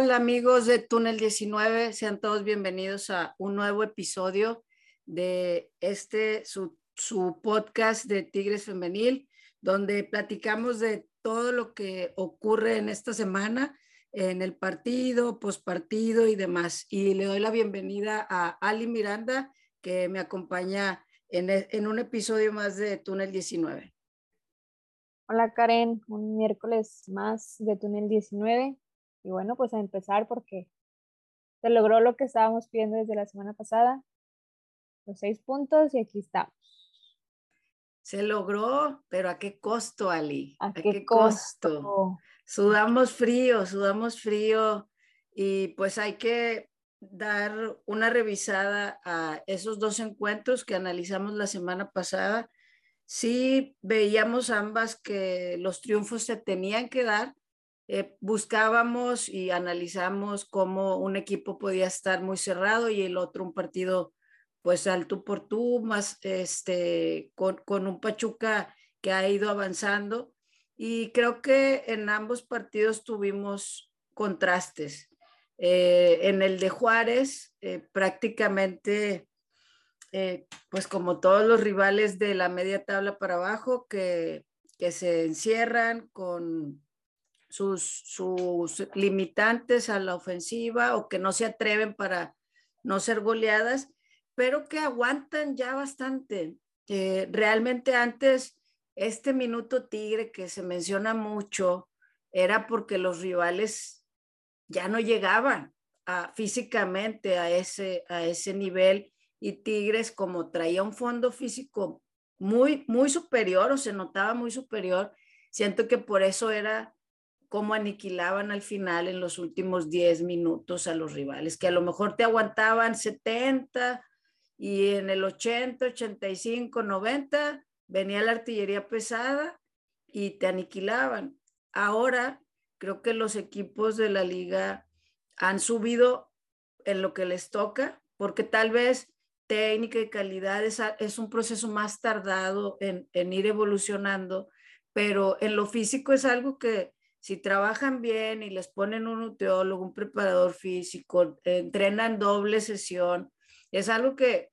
¿Qué tal amigos de Túnel 19? Sean todos bienvenidos a un nuevo episodio de este, su, podcast de Tigres Femenil, donde platicamos de todo lo que ocurre en esta semana, en el partido, pospartido y demás. Y le doy la bienvenida a Ali Miranda, que me acompaña en, en un episodio más de Túnel 19. Hola Karen, un miércoles más de Túnel 19. Y bueno, pues a empezar porque se logró lo que estábamos pidiendo desde la semana pasada, los seis puntos y aquí estamos. Se logró, pero ¿a qué costo, Ali? ¿A, qué, costo? Sudamos frío, sudamos frío y pues hay que dar una revisada a esos dos encuentros que analizamos la semana pasada. Sí veíamos ambas que los triunfos se tenían que dar, eh, buscábamos y analizamos cómo un equipo podía estar muy cerrado y el otro un partido pues al tú por tú, más este, con, con un Pachuca que ha ido avanzando. Y creo que en ambos partidos tuvimos contrastes. Eh, en el de Juárez, eh, prácticamente, pues como todos los rivales de la media tabla para abajo, que, que se encierran con sus, sus limitantes a la ofensiva o que no se atreven para no ser goleadas, pero que aguantan ya bastante. Eh, realmente antes, este minuto tigre que se menciona mucho, era porque los rivales ya no llegaban a, físicamente a ese, a ese nivel y Tigres como traía un fondo físico muy, muy superior o se notaba muy superior, siento que por eso era cómo aniquilaban al final en los últimos 10 minutos a los rivales, que a lo mejor te aguantaban 70 y en el 80, 85, 90 venía la artillería pesada y te aniquilaban. Ahora creo que los equipos de la liga han subido en lo que les toca, porque tal vez técnica y calidad es, es un proceso más tardado en, en ir evolucionando, pero en lo físico es algo que si trabajan bien y les ponen un nutriólogo, un preparador físico, entrenan doble sesión, es algo que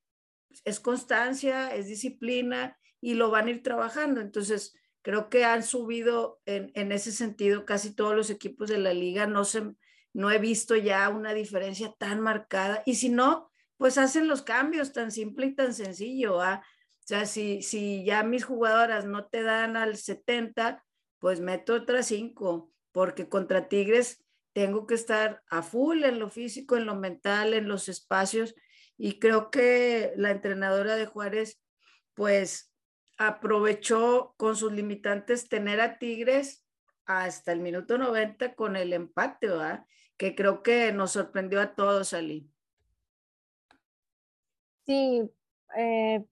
es constancia, es disciplina y lo van a ir trabajando. Entonces, creo que han subido en, en ese sentido casi todos los equipos de la liga. No, se, no he visto ya una diferencia tan marcada. Y si no, pues hacen los cambios tan simple y tan sencillo. ¿ah? O sea, si, si ya mis jugadoras no te dan al 70, pues meto otras cinco, porque contra Tigres tengo que estar a full en lo físico, en lo mental, en los espacios. Y creo que la entrenadora de Juárez, pues aprovechó con sus limitantes tener a Tigres hasta el minuto 90 con el empate, ¿verdad? Que creo que nos sorprendió a todos, Ali. Sí, eh,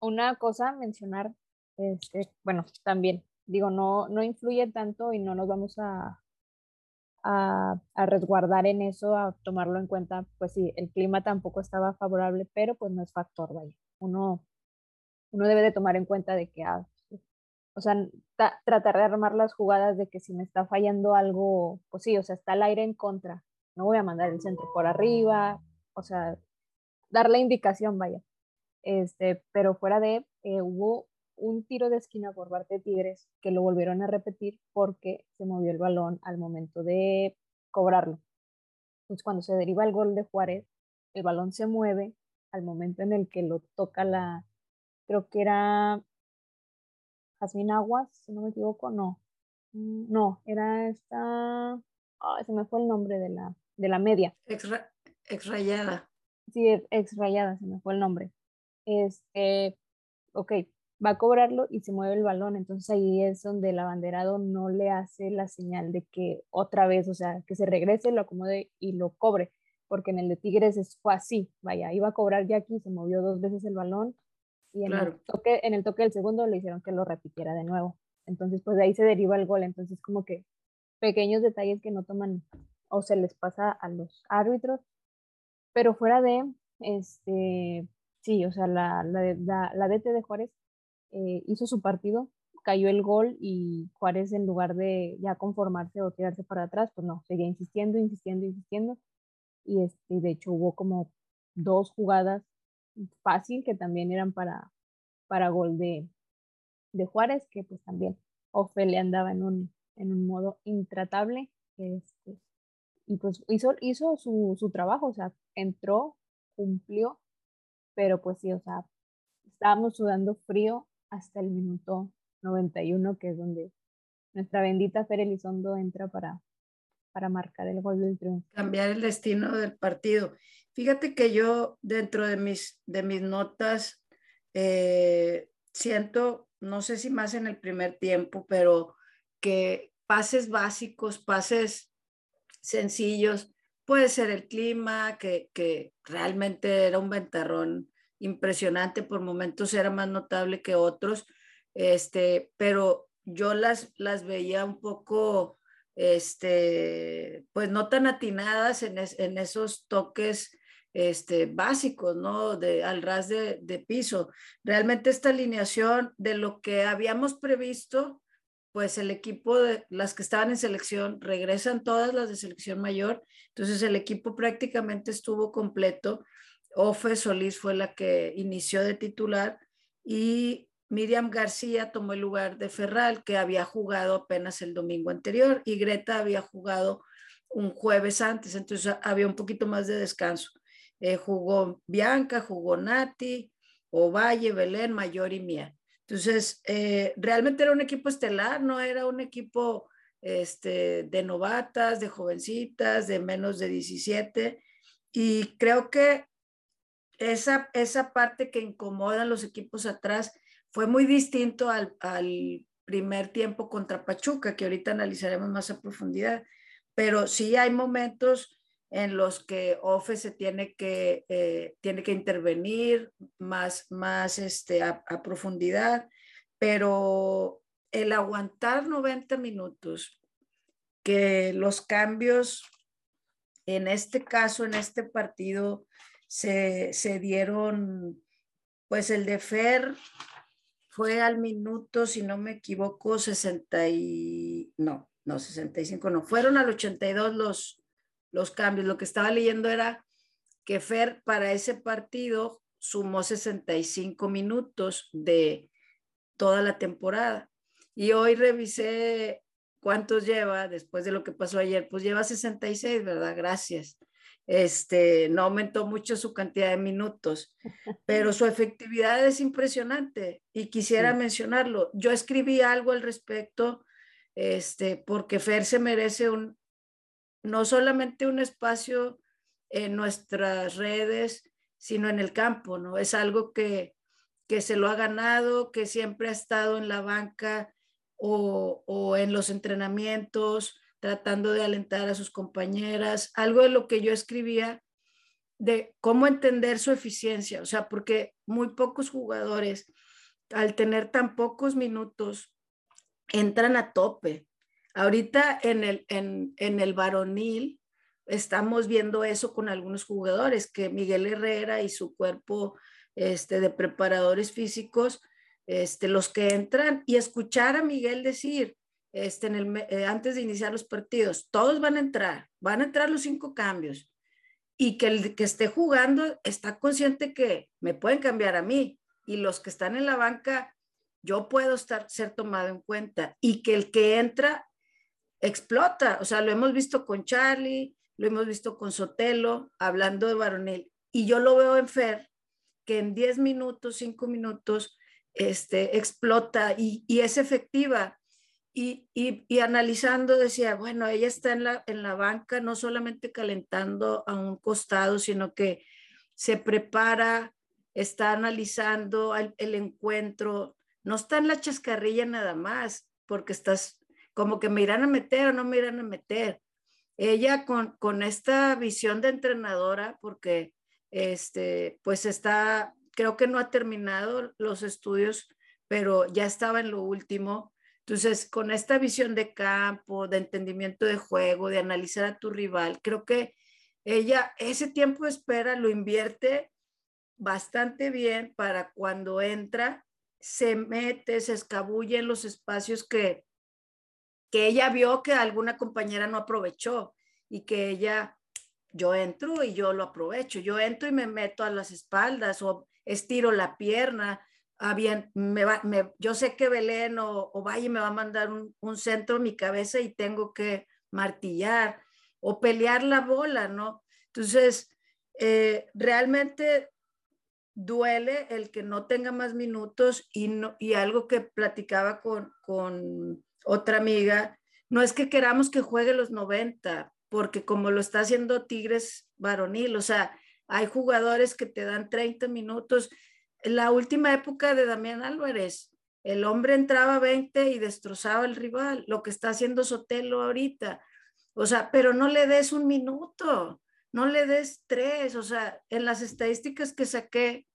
una cosa a mencionar, este, bueno, también digo, no, no influye tanto y no nos vamos a, a, resguardar en eso, a tomarlo en cuenta, pues sí, el clima tampoco estaba favorable, pero pues no es factor, vaya. Uno, uno debe de tomar en cuenta de que, ah, o sea, tratar de armar las jugadas de que si me está fallando algo, pues sí, o sea, está el aire en contra, no voy a mandar el centro por arriba, o sea, dar la indicación, vaya. Este, pero fuera de, eh, hubo un tiro de esquina por parte de Tigres que lo volvieron a repetir porque se movió el balón al momento de cobrarlo. Entonces, cuando se deriva el gol de Juárez, el balón se mueve al momento en el que lo toca la, creo que era Jasmine Aguas, si no me equivoco, no. Mm, no, era esta, se me fue el nombre de la, de la media. Ex, rayada. Sí, ex rayada, se me fue el nombre. Este, ok, va a cobrarlo y se mueve el balón. Entonces ahí es donde el abanderado no le hace la señal de que otra vez, o sea, que se regrese, lo acomode y lo cobre, porque en el de Tigres fue así, vaya, iba a cobrar ya aquí, se movió dos veces el balón y en, el toque, en el toque del segundo le hicieron que lo repitiera de nuevo. Entonces, pues de ahí se deriva el gol. Entonces, como que pequeños detalles que no toman o se les pasa a los árbitros, pero fuera de, este, sí, o sea, la, la, la, la DT de Juárez eh, hizo su partido, cayó el gol y Juárez en lugar de ya conformarse o tirarse para atrás, pues no, seguía insistiendo, insistiendo, insistiendo. Y este, de hecho hubo como dos jugadas fácil que también eran para, para gol de, de Juárez, que pues también Ofele andaba en un, en un modo intratable. Este, y pues hizo, hizo su, su trabajo, o sea, entró, cumplió, pero pues sí, o sea, estábamos sudando frío hasta el minuto 91, que es donde nuestra bendita Fer Elizondo entra para, para marcar el gol del triunfo. Cambiar el destino del partido. Fíjate que yo dentro de mis, de mis notas eh, siento, no sé si más en el primer tiempo, pero que pases básicos, pases sencillos. Puede ser el clima, que, que realmente era un ventarrón impresionante, por momentos era más notable que otros, este, pero yo las, las veía un poco, este, pues no tan atinadas en, en esos toques este, básicos, ¿no? De, al ras de, de, piso. Realmente esta alineación de lo que habíamos previsto pues el equipo de las que estaban en selección regresan todas las de selección mayor, entonces el equipo prácticamente estuvo completo. Ofe Solís fue la que inició de titular y Miriam García tomó el lugar de Ferral, que había jugado apenas el domingo anterior, y Greta había jugado un jueves antes, entonces había un poquito más de descanso. Eh, jugó Bianca, jugó Nati, Ovalle, Belén, Mayor y Mía. Entonces, eh, realmente era un equipo estelar, no era un equipo este, de novatas, de jovencitas, de menos de 17. Y creo que esa, esa parte que incomoda a los equipos atrás fue muy distinto al, al primer tiempo contra Pachuca, que ahorita analizaremos más a profundidad. Pero sí hay momentos en los que OFE se tiene que, eh, tiene que intervenir más, más este, a, profundidad, pero el aguantar 90 minutos, que los cambios en este caso, en este partido, se, se dieron, pues el de Fer fue al minuto, si no me equivoco, 60 y, no, no, 65, no, fueron al 82 los, los cambios. Lo que estaba leyendo era que Fer para ese partido sumó 65 minutos de toda la temporada. Y hoy revisé cuántos lleva después de lo que pasó ayer. Pues lleva 66, ¿verdad? Gracias. Este, no aumentó mucho su cantidad de minutos, pero su efectividad es impresionante y quisiera mencionarlo. Yo escribí algo al respecto, este, porque Fer se merece un, no solamente un espacio en nuestras redes, sino en el campo, ¿no? Es algo que, que se lo ha ganado, que siempre ha estado en la banca o, o en los entrenamientos, tratando de alentar a sus compañeras, algo de lo que yo escribía de cómo entender su eficiencia, o sea, porque muy pocos jugadores, al tener tan pocos minutos, entran a tope, Ahorita en el, en, en el varonil estamos viendo eso con algunos jugadores, que Miguel Herrera y su cuerpo este, de preparadores físicos, este, los que entran y escuchar a Miguel decir, este, en el, eh, antes de iniciar los partidos, todos van a entrar, van a entrar los cinco cambios y que el que esté jugando está consciente que me pueden cambiar a mí y los que están en la banca, yo puedo estar, ser tomado en cuenta y que el que entra explota. O sea, lo hemos visto con Charlie, lo hemos visto con Sotelo, hablando de varonil. Y yo lo veo en Fer, que en 10 minutos, 5 minutos, este, explota y, es efectiva. Y, y, analizando decía, bueno, ella está en la, en la banca no solamente calentando a un costado, sino que se prepara, está analizando el, el encuentro, no está en la chascarrilla nada más, porque estás como que me irán a meter o no me irán a meter. Ella con, con esta visión de entrenadora, porque este, pues está, creo que no ha terminado los estudios, pero ya estaba en lo último. Entonces, con esta visión de campo, de entendimiento de juego, de analizar a tu rival, creo que ella ese tiempo de espera lo invierte bastante bien para cuando entra se mete, se escabulle en los espacios que, que ella vio que alguna compañera no aprovechó y que ella, yo entro y yo lo aprovecho, yo entro y me meto a las espaldas o estiro la pierna, ah, me va, me, yo sé que Belén o, o, Valle me va a mandar un, un centro en mi cabeza y tengo que martillar o pelear la bola, ¿no? Entonces, eh, realmente duele el que no tenga más minutos y, no, y algo que platicaba con, con otra amiga, no es que queramos que juegue los 90, porque como lo está haciendo Tigres varonil, o sea, hay jugadores que te dan 30 minutos. La última época de Damián Álvarez, el hombre entraba 20 y destrozaba al rival, lo que está haciendo Sotelo ahorita. O sea, pero no le des un minuto, no le des tres. O sea, en las estadísticas que saqué,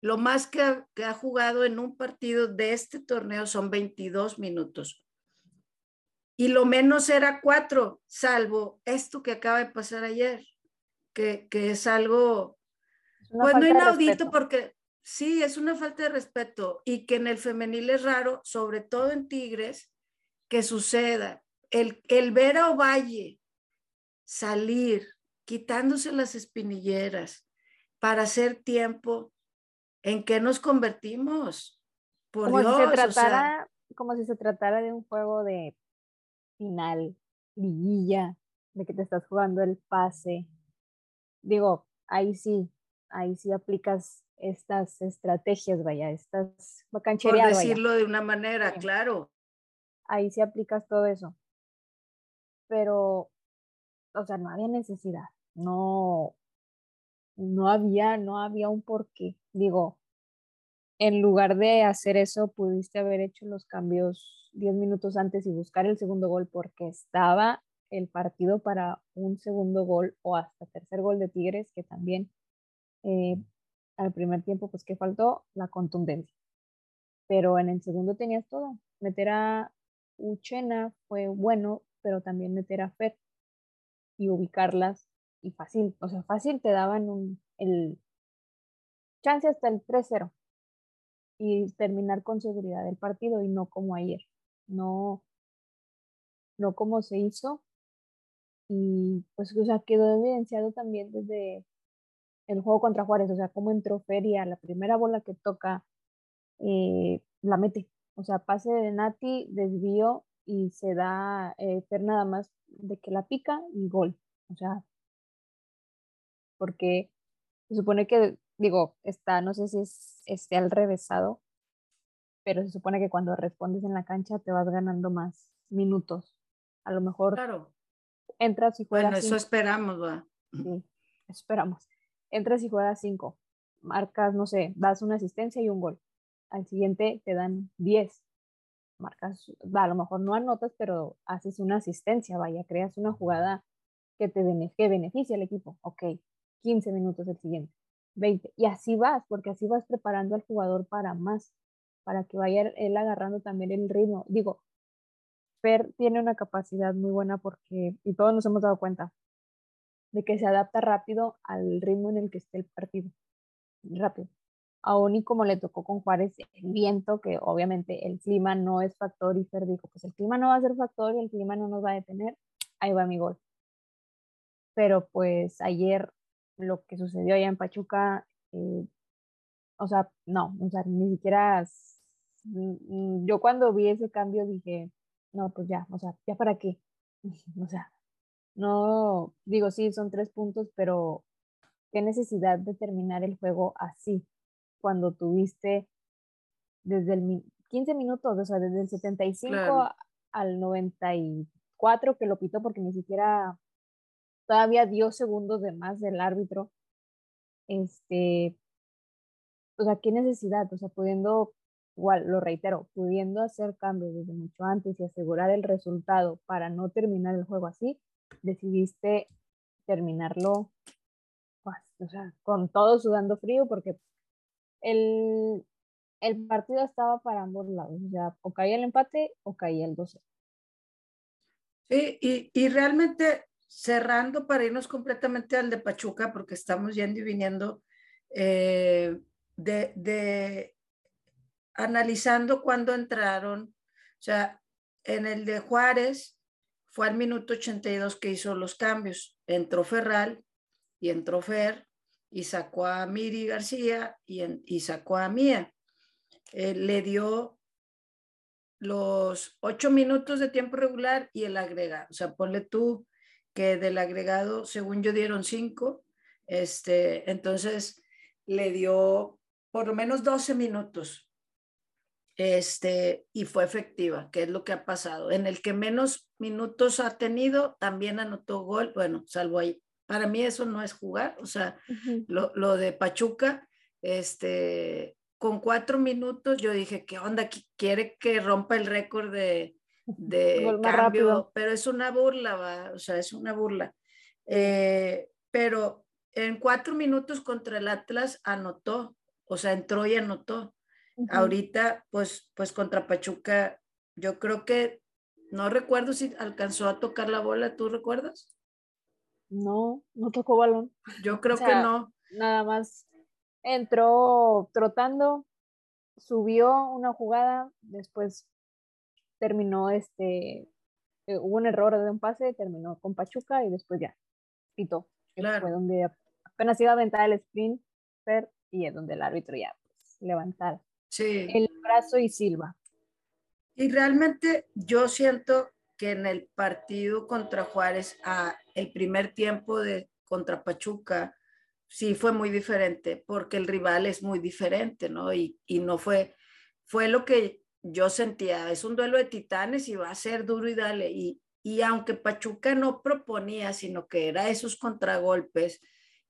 lo más que ha, que ha jugado en un partido de este torneo son 22 minutos. Y lo menos era cuatro, salvo esto que acaba de pasar ayer, que, que es algo, pues no inaudito porque sí, es una falta de respeto y que en el femenil es raro, sobre todo en Tigres, que suceda. El, el ver a Ovalle salir quitándose las espinilleras para hacer tiempo, ¿en qué nos convertimos? Por como Dios, si se tratara, o sea, como si se tratara de un juego de final, liguilla, de que te estás jugando el pase. Digo, ahí sí, ahí sí aplicas estas estrategias, vaya, estas cancherear. Por decirlo vaya. de una manera, sí. claro. Ahí sí aplicas todo eso. Pero, o sea, no había necesidad, no, no había, no había un porqué. Digo, en lugar de hacer eso, pudiste haber hecho los cambios 10 minutos antes y buscar el segundo gol porque estaba el partido para un segundo gol o hasta tercer gol de Tigres, que también eh, al primer tiempo, pues que faltó la contundencia. Pero en el segundo tenías todo. Meter a Uchena fue bueno, pero también meter a Fer y ubicarlas y fácil, o sea, fácil te daban un, el chance hasta el 3-0 y terminar con seguridad el partido y no como ayer, no, no como se hizo. Y pues, o sea, quedó evidenciado también desde el juego contra Juárez, o sea, cómo entró Feria, la primera bola que toca, eh, la mete. O sea, pase de Nati, desvío y se da eh, Fer nada más de que la pica y gol. O sea, porque se supone que, digo, está, no sé si es, esté al revésado, pero se supone que cuando respondes en la cancha te vas ganando más minutos. A lo mejor claro. entras y juegas. Bueno, eso esperamos, va. Sí, esperamos. Entras y juegas cinco. Marcas, no sé, das una asistencia y un gol. Al siguiente te dan diez. Marcas, a lo mejor no anotas, pero haces una asistencia, vaya, creas una jugada que te que beneficia al equipo. Ok, 15 minutos el siguiente, 20. Y así vas, porque así vas preparando al jugador para más, para que vaya él agarrando también el ritmo. Digo, Fer tiene una capacidad muy buena porque, y todos nos hemos dado cuenta, de que se adapta rápido al ritmo en el que esté el partido. Rápido. Aún y como le tocó con Juárez, el viento, que obviamente el clima no es factor, y Fer dijo, pues el clima no va a ser factor y el clima no nos va a detener, ahí va mi gol. Pero pues ayer lo que sucedió allá en Pachuca, eh, o sea, no, o sea, ni siquiera, yo cuando vi ese cambio dije, no, pues ya, o sea, ya para qué, o sea, no, digo, sí, son tres puntos, pero qué necesidad de terminar el juego así, cuando tuviste desde el 15 minutos, o sea, desde el 75 claro. al 94 que lo pitó porque ni siquiera todavía dio segundos de más del árbitro. Este, o sea, qué necesidad, o sea, pudiendo, igual, lo reitero, pudiendo hacer cambios desde mucho antes y asegurar el resultado para no terminar el juego así, decidiste terminarlo, pues, o sea, con todo sudando frío porque el, el partido estaba para ambos lados, o o caía el empate o caía el 12. Sí, y, y realmente cerrando para irnos completamente al de Pachuca, porque estamos yendo y eh, de, de, analizando cuándo entraron, o sea, en el de Juárez fue al minuto 82 que hizo los cambios. Entró Ferral y entró Fer y sacó a Miri García y, y sacó a Mía. Eh, le dio los ocho minutos de tiempo regular y el agregado. O sea, ponle tú que del agregado, según yo, dieron cinco. Este, entonces le dio por lo menos 12 minutos este, y fue efectiva, que es lo que ha pasado. En el que menos minutos ha tenido, también anotó gol, bueno, salvo ahí. Para mí eso no es jugar, o sea, lo, lo, de Pachuca, este, con cuatro minutos yo dije, ¿qué onda? Quiere que rompa el récord de, de cambio, pero es una burla, ¿va? o sea, es una burla. Eh, pero en cuatro minutos contra el Atlas anotó, o sea, entró y anotó. Ahorita, pues, pues contra Pachuca, yo creo que, no recuerdo si alcanzó a tocar la bola, ¿tú recuerdas? No, no tocó balón. Yo creo que no. Nada más entró trotando, subió una jugada, después terminó este, eh, hubo un error de un pase, terminó con Pachuca y después ya pitó. Claro. Fue donde apenas iba a aventar el sprint y es donde el árbitro ya pues, levantara sí. el brazo y silba. Y realmente yo siento que en el partido contra Juárez, a el primer tiempo de contra Pachuca, sí fue muy diferente, porque el rival es muy diferente, ¿no? Y, y no fue, fue lo que yo sentía, es un duelo de titanes y va a ser duro y dale. Y, y aunque Pachuca no proponía, sino que era esos contragolpes,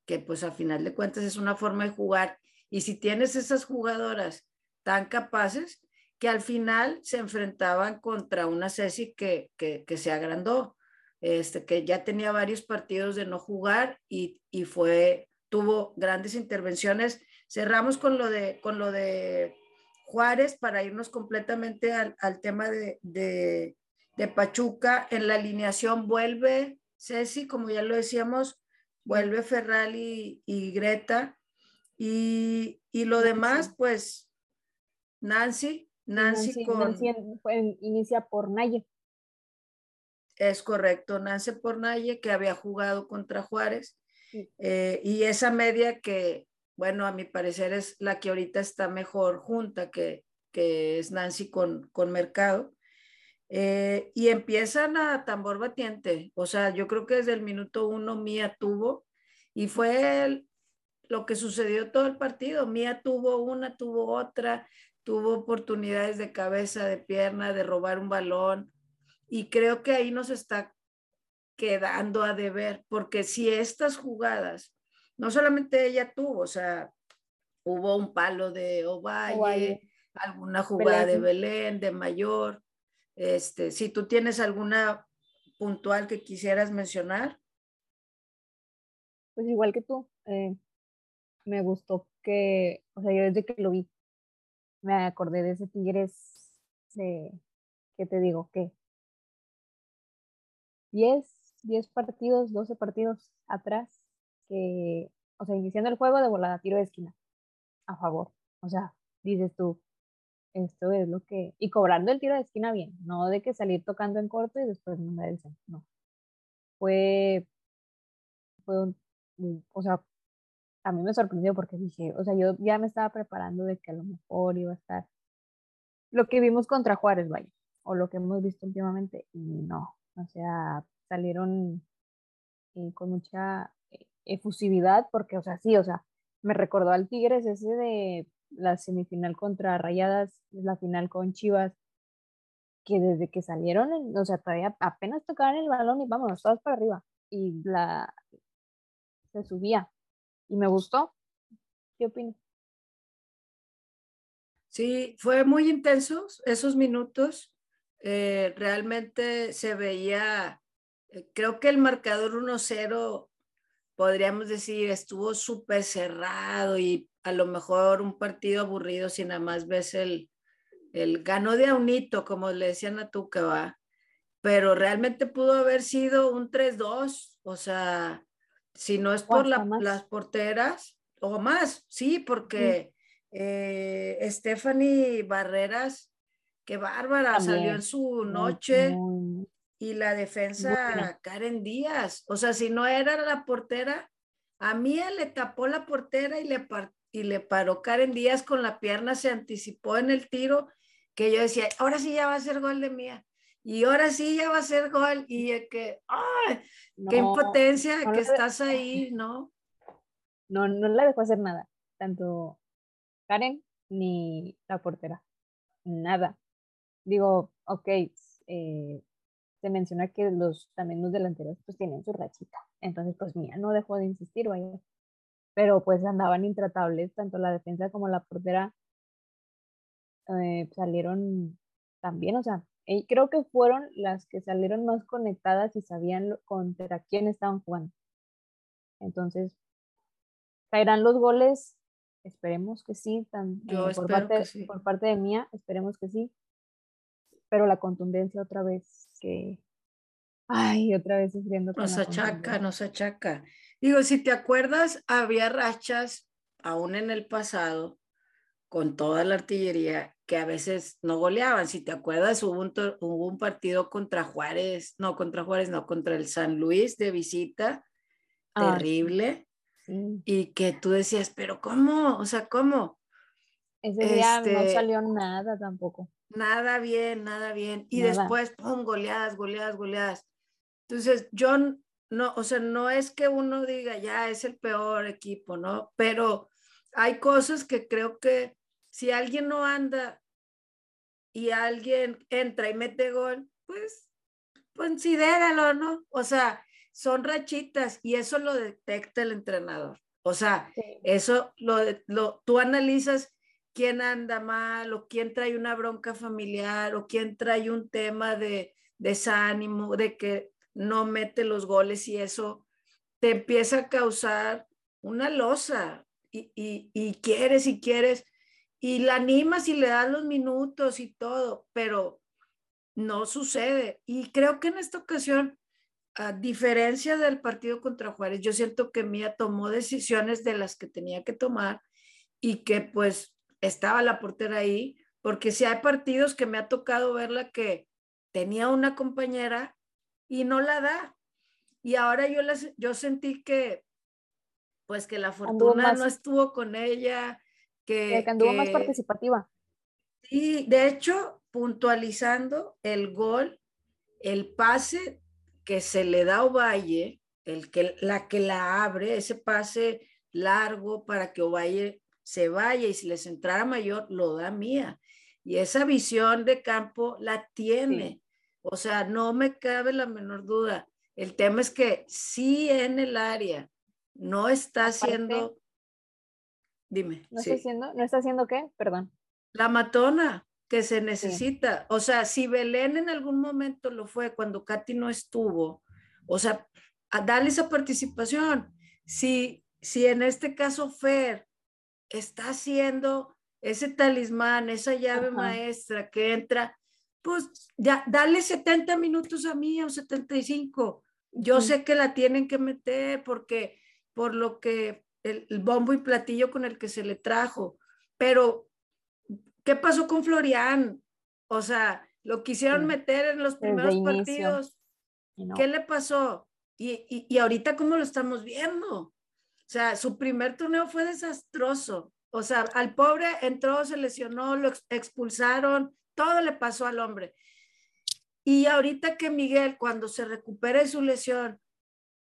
que pues a final de cuentas es una forma de jugar. Y si tienes esas jugadoras tan capaces, que al final se enfrentaban contra una Ceci que, que, que se agrandó, este, que ya tenía varios partidos de no jugar y, y fue, tuvo grandes intervenciones. Cerramos con lo de, con lo de Juárez para irnos completamente al, al tema de, de, de, Pachuca. En la alineación vuelve Ceci, como ya lo decíamos, vuelve Ferral y, y Greta. Y, y, lo demás, pues Nancy, Nancy, con... Nancy inicia por Naye. Es correcto, Nancy por Naye, que había jugado contra Juárez. Eh, y esa media que bueno, a mi parecer es la que ahorita está mejor junta, que, que es Nancy con, con Mercado. Eh, y empiezan a tambor batiente, o sea, yo creo que desde el minuto uno Mía tuvo, y fue lo que sucedió todo el partido. Mía tuvo una, tuvo otra, tuvo oportunidades de cabeza, de pierna, de robar un balón, y creo que ahí nos está quedando a deber, porque si estas jugadas no solamente ella tuvo, o sea, hubo un palo de Ovalle, alguna jugada de Belén, de Mayor. Este, si tú tienes alguna puntual que quisieras mencionar. Pues igual que tú, eh, me gustó que, o sea, yo desde que lo vi, me acordé de ese Tigres de, ¿qué te digo? ¿Qué? 10, 10 partidos, 12 partidos atrás que, o sea, iniciando el juego de volada, tiro de esquina, a favor. O sea, dices tú, esto es lo que, y cobrando el tiro de esquina bien, no de que salir tocando en corto y después no me dicen, no. Fue, fue un, o sea, a mí me sorprendió porque dije, o sea, yo ya me estaba preparando de que a lo mejor iba a estar lo que vimos contra Juárez, vaya, o lo que hemos visto últimamente, y no, o sea, salieron eh, con mucha efusividad, porque, o sea, sí, o sea, me recordó al Tigres ese de la semifinal contra Rayadas, la final con Chivas, que desde que salieron, o sea, todavía apenas tocaban el balón y vámonos, todas para arriba. Y la se subía. Y me gustó. ¿Qué opinas? Sí, fue muy intenso esos minutos. Eh, realmente se veía, eh, creo que el marcador 1-0 podríamos decir, estuvo súper cerrado y a lo mejor un partido aburrido si nada más ves el, el ganó de a como le decían a Tuca, va. Pero realmente pudo haber sido un 3-2, o sea, si no es por las porteras, o más, sí, porque Eh, Stephanie Barreras, qué bárbara, salió en su noche. y la defensa Karen Díaz. O sea, si no era la portera, a Mía le tapó la portera y le, y le paró Karen Díaz con la pierna, se anticipó en el tiro, que yo decía, ahora sí ya va a ser gol de Mía. Y ahora sí ya va a ser gol. Y que, ¡ay! ¡Qué impotencia que estás ahí, ¿no? No, no le dejó hacer nada. Tanto Karen ni la portera. Nada. Digo, ok, eh, se menciona que los también los delanteros pues tienen su rachita. Entonces, pues mía no dejó de insistir, vaya. Pero pues andaban intratables, tanto la defensa como la portera eh, salieron también, o sea, eh, creo que fueron las que salieron más conectadas y sabían contra quién estaban jugando. Entonces, caerán los goles, esperemos que sí, eh, por, parte, por parte de mía, esperemos que sí. Pero la contundencia otra vez que Ay, otra vez sufriendo. Nos achaca, nos achaca. Digo, si te acuerdas, había rachas aún en el pasado con toda la artillería que a veces no goleaban. Si te acuerdas, hubo un, hubo un partido contra Juárez, no, contra Juárez, no, contra el San Luis de visita, ah, terrible. Y que tú decías, pero ¿cómo? O sea, ¿cómo? Ese día no este salió nada tampoco. Nada bien, nada bien. Y después, pum, goleadas, goleadas, goleadas. Entonces, yo no, o sea, no es que uno diga, ya es el peor equipo, ¿no? Pero hay cosas que creo que si alguien no anda y alguien entra y mete gol, pues considéralo, ¿no? O sea, son rachitas y eso lo detecta el entrenador. O sea, eso lo, lo, tú analizas quién anda mal o quién trae una bronca familiar o quién trae un tema de desánimo, de que no mete los goles y eso te empieza a causar una losa y, y, quieres y quieres y la animas y le das los minutos y todo, pero no sucede. Y creo que en esta ocasión, a diferencia del partido contra Juárez, yo siento que Mía tomó decisiones de las que tenía que tomar y que pues estaba la portera ahí, porque si hay partidos que me ha tocado verla que tenía una compañera y no la da. Y ahora yo, las, yo sentí que, pues que la fortuna no estuvo con ella, que, que anduvo más participativa. Sí, de hecho, puntualizando el gol, el pase que se le da a Ovalle, el que, la que la abre, ese pase largo para que Ovalle se vaya y si les entrara mayor, lo da mía. Y esa visión de campo la tiene. O sea, no me cabe la menor duda. El tema es que sí en el área no está haciendo, dime. ¿No está haciendo? ¿No está haciendo qué? Perdón. La matona que se necesita. O sea, si Belén en algún momento lo fue cuando Katy no estuvo, o sea, a darle esa participación. Si, si en este caso Fer está haciendo ese talismán, esa llave maestra que entra, pues ya, dale 70 minutos a mí o 75. Yo sé que la tienen que meter porque por lo que el, bombo y platillo con el que se le trajo, pero ¿qué pasó con Florian? O sea, lo quisieron meter en los primeros partidos. ¿Qué le pasó? Y, y, y ahorita cómo lo estamos viendo. O sea, su primer torneo fue desastroso. O sea, al pobre entró, se lesionó, lo expulsaron, todo le pasó al hombre. Y ahorita que Miguel, cuando se recupere su lesión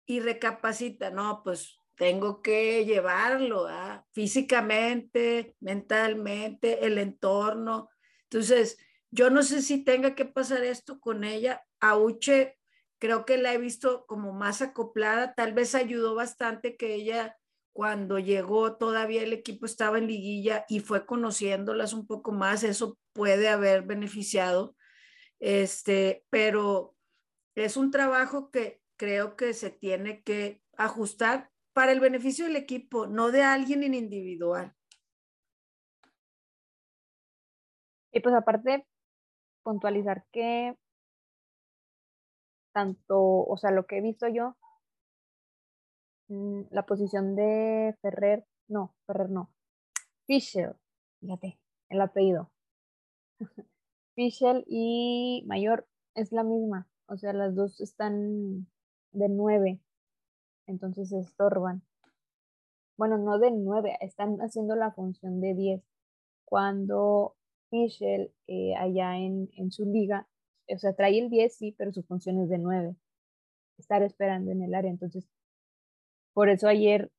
y recapacita, no, pues tengo que llevarlo ¿ah? físicamente, mentalmente, el entorno. Entonces, yo no sé si tenga que pasar esto con ella. A Uche creo que la he visto como más acoplada, tal vez ayudó bastante que ella cuando llegó todavía el equipo estaba en liguilla y fue conociéndolas un poco más, eso puede haber beneficiado, este, pero es un trabajo que creo que se tiene que ajustar para el beneficio del equipo, no de alguien en individual. Y pues aparte, puntualizar que tanto, o sea, lo que he visto yo, Mm, la posición de Ferrer, no, Ferrer no, Fisher, fíjate, el apellido. Fischel y Mayor es la misma, o sea, las dos están de nueve, entonces se estorban. Bueno, no de nueve, están haciendo la función de diez. Cuando Fischel eh, allá en, en, su liga, o sea, trae el 10, sí, pero su función es de 9. Estar esperando en el área. Entonces, por eso ayer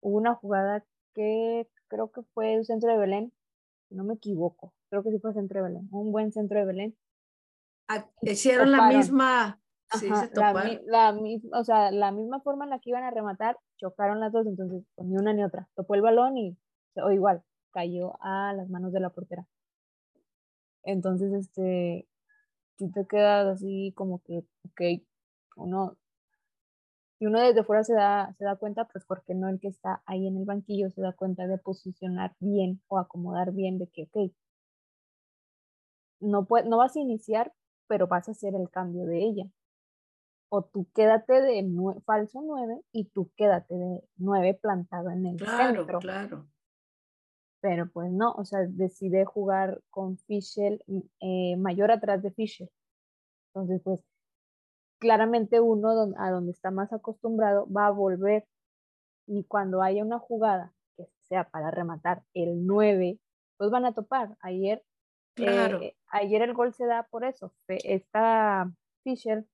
hubo una jugada que creo que fue un centro de Belén, no me equivoco, creo que sí fue centro de Belén, un buen centro de Belén. Ah, hicieron la misma, sí, se la, o sea, la misma forma en la que iban a rematar, chocaron las dos, entonces pues, ni una ni otra. Topó el balón y, o igual, cayó a las manos de la portera. Entonces, este, si te quedas así como que, ok, uno y uno desde fuera se da, se da cuenta, pues porque no el que está ahí en el banquillo se da cuenta de posicionar bien o acomodar bien de que, ok, no, no vas a iniciar, pero vas a hacer el cambio de ella. O tú quédate de falso 9 y tú quédate de 9 plantado en el claro, centro. Claro, Pero pues no, o sea, decide jugar con Fischel eh, mayor atrás de Fischer. Entonces, pues claramente uno a donde está más acostumbrado va a volver y cuando haya una jugada que sea para rematar el 9, pues van a topar. Ayer, eh, ayer el gol se da por eso. Esta Fisher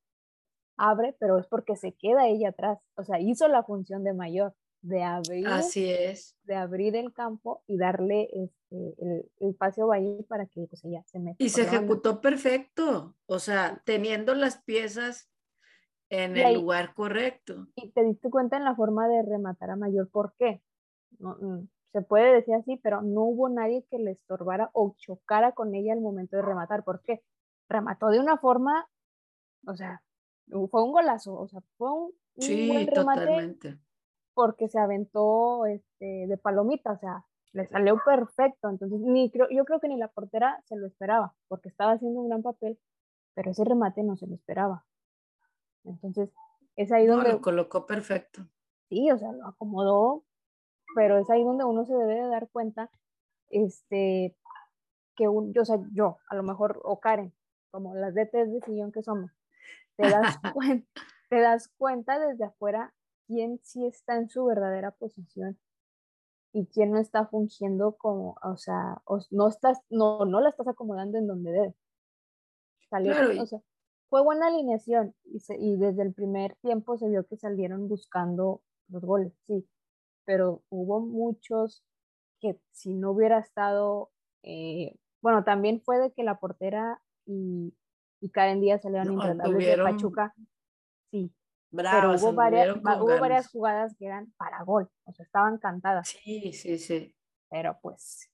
abre, pero es porque se queda ella atrás. O sea, hizo la función de mayor, de abrir, Así es. De abrir el campo y darle este, el, el paseo ahí para que pues, ella se meta. Y se ejecutó perfecto. O sea, teniendo las piezas en el lugar correcto. Y te diste cuenta en la forma de rematar a mayor, ¿por qué? No, mm, se puede decir así, pero no hubo nadie que le estorbara o chocara con ella al momento de rematar. ¿Por qué? Remató de una forma, o sea, fue un golazo, o sea, fue un, buen remate totalmente. porque se aventó este, de palomita, o sea, le salió perfecto. Entonces, ni creo, yo creo que ni la portera se lo esperaba, porque estaba haciendo un gran papel, pero ese remate no se lo esperaba. Entonces, es ahí donde... lo colocó perfecto. Sí, o sea, lo acomodó, pero es ahí donde uno se debe de dar cuenta, este, que un, yo, o sea, yo, a lo mejor, o Karen, como las DTs de sillón que somos, te das, cuenta, te das cuenta desde afuera quién sí está en su verdadera posición y quién no está fungiendo como, o sea, no estás, no, no la estás acomodando en donde debe. claro, o sea, fue buena alineación y, y desde el primer tiempo se vio que salieron buscando los goles, sí, pero hubo muchos que si no hubiera estado, eh, bueno, también fue de que la portera y, y Karen Díaz salieron no, de Pachuca, sí, pero hubo varias, hubo varias jugadas que eran para gol, o sea, estaban cantadas. Sí, sí, sí. Pero pues,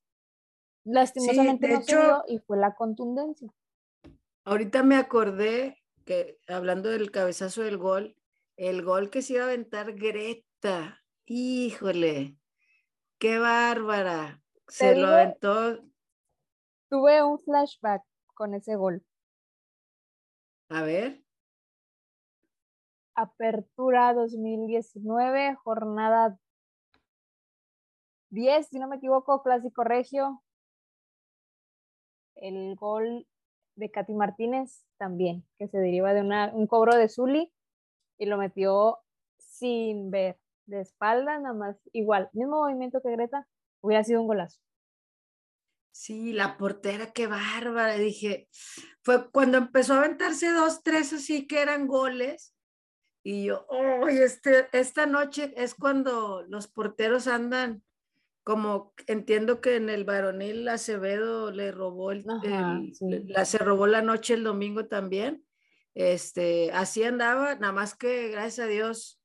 lastimosamente no dio y fue la contundencia. Ahorita me acordé que hablando del cabezazo del gol, el gol que se iba a aventar Greta, híjole, qué bárbara, se lo aventó. Tuve un flashback con ese gol. A ver. Apertura 2019, jornada 10, si no me equivoco, Clásico Regio. El gol de Katy Martínez también, que se deriva de una, un cobro de Zully y lo metió sin ver, de espalda, nada más, igual, mismo movimiento que Greta, hubiera sido un golazo. Sí, la portera, qué bárbara, dije, fue cuando empezó a aventarse dos, tres así que eran goles, y yo, oh, este, esta noche es cuando los porteros andan como entiendo que en el varonil Acevedo le robó el, la, se robó la noche el domingo también. Este, así andaba, nada más que gracias a Dios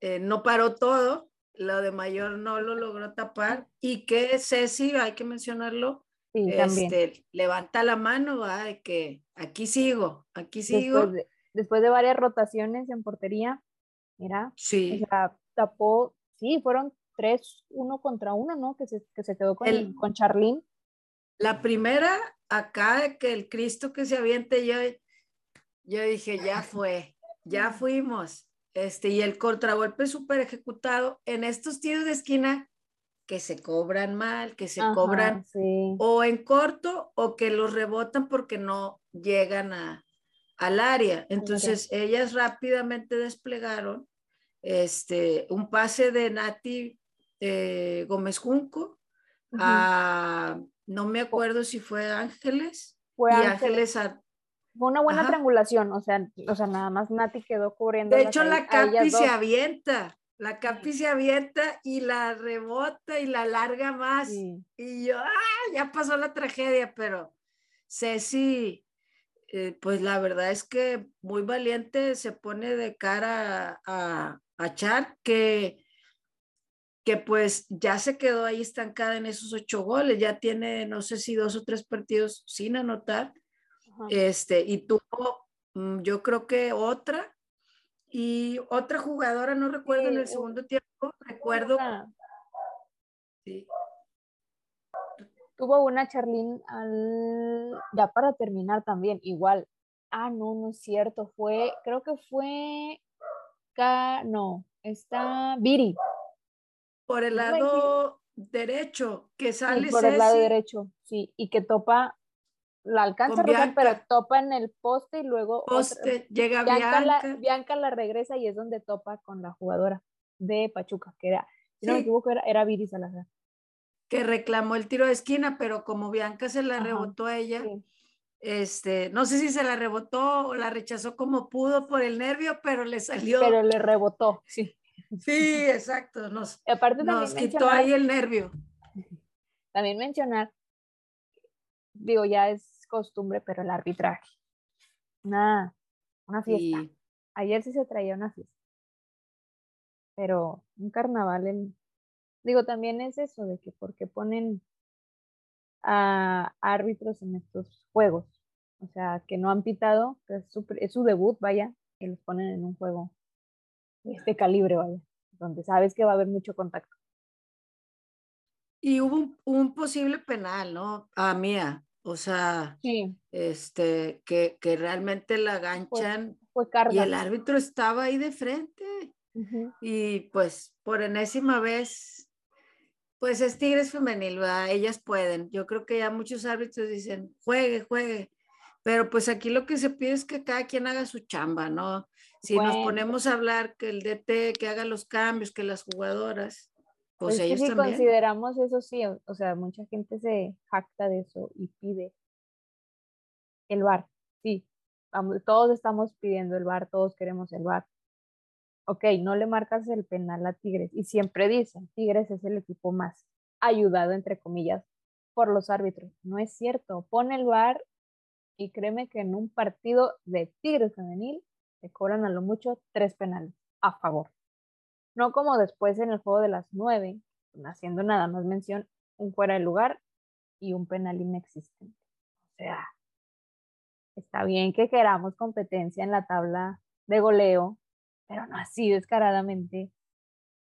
eh, no paró todo, lo de mayor no lo logró tapar y que Ceci, hay que mencionarlo, este, levanta la mano, ay, que aquí sigo, aquí sigo. Después de, después de varias rotaciones en portería, mira, sí. tapó, sí, fueron tres, uno contra uno, ¿no? Que se, que se quedó con, el, con Charlene. La primera, acá de que el Cristo que se aviente, yo, yo dije, ya fue, ya fuimos. Este, y el contragolpe súper ejecutado en estos tiros de esquina que se cobran mal, que se cobran o en corto o que los rebotan porque no llegan a, al área. Entonces ellas rápidamente desplegaron este, un pase de Nati eh, Gómez Junco a, no me acuerdo si fue Ángeles. Fue Ángeles, fue una buena triangulación, o sea, o sea, nada más Nati quedó cubriendo. De hecho, la Capi se avienta, la Capi se avienta y la rebota y la larga más. Y yo, ¡ah! Ya pasó la tragedia, pero Ceci, eh, pues la verdad es que muy valiente se pone de cara a, a Char, que, que pues ya se quedó ahí estancada en esos ocho goles, ya tiene, no sé si dos o tres partidos sin anotar este, y tuvo, mm, yo creo que otra, y otra jugadora, no recuerdo en el segundo tiempo, recuerdo. Tuvo una Charlín al, ya para terminar también, igual. Ah, no, no es cierto, fue, creo que fue, no, está Viri. Por el lado derecho, que sale. por el lado derecho, sí, y que topa la alcanza a pero topa en el poste y luego poste, llega Bianca, La, Bianca la regresa y es donde topa con la jugadora de Pachuca, que era, si no me equivoco, era, era Viri Salazar. Que reclamó el tiro de esquina, pero como Bianca se la rebotó a ella, este, no sé si se la rebotó o la rechazó como pudo por el nervio, pero le salió. Pero le rebotó, sí. Sí, exacto, nos, Aparte nos quitó ahí el nervio. También mencionar digo, ya es costumbre, pero el arbitraje. Una, una fiesta. Ayer sí se traía una fiesta. Pero un carnaval, en, digo, también es eso de que porque ponen a árbitros en estos juegos. O sea, que no han pitado, es su, es su debut, vaya, que los ponen en un juego de este calibre, vaya, donde sabes que va a haber mucho contacto. Y hubo un, posible penal, ¿no? A Mía. O sea, este, que, que, realmente la ganchan y el árbitro estaba ahí de frente. Y pues por enésima vez, pues es Tigres femenil, ¿verdad? Ellas pueden. Yo creo que ya muchos árbitros dicen, juegue, juegue. Pero pues aquí lo que se pide es que cada quien haga su chamba, ¿no? Si nos ponemos a hablar que el DT, que haga los cambios, que las jugadoras, pues, pues si consideramos eso, sí, o, sea, mucha gente se jacta de eso y pide el bar, sí, todos estamos pidiendo el bar, todos queremos el bar. Ok, no le marcas el penal a Tigres y siempre dicen, Tigres es el equipo más ayudado, entre comillas, por los árbitros. No es cierto, pone el bar y créeme que en un partido de Tigres femenil se cobran a lo mucho tres penales a favor. No como después en el juego de las nueve, haciendo nada más mención, un fuera de lugar y un penal inexistente. O sea, está bien que queramos competencia en la tabla de goleo, pero no así descaradamente.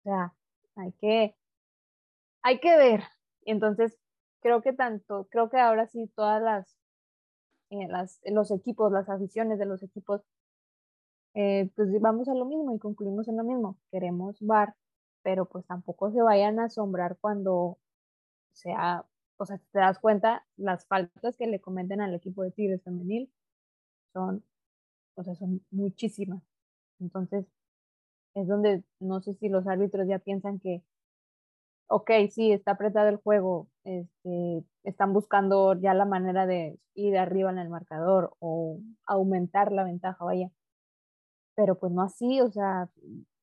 O sea, hay que, hay que ver. Entonces, creo que tanto, creo que ahora sí todas las, eh, las los equipos, las aficiones de los equipos eh, pues vamos a lo mismo y concluimos en lo mismo. Queremos bar, pero pues tampoco se vayan a asombrar cuando sea, o sea, te das cuenta, las faltas que le cometen al equipo de Tigres femenil son, o sea, son muchísimas. Entonces, es donde no sé si los árbitros ya piensan que, ok, sí, está apretado el juego, este, están buscando ya la manera de ir arriba en el marcador o aumentar la ventaja, vaya pero pues no así, o sea,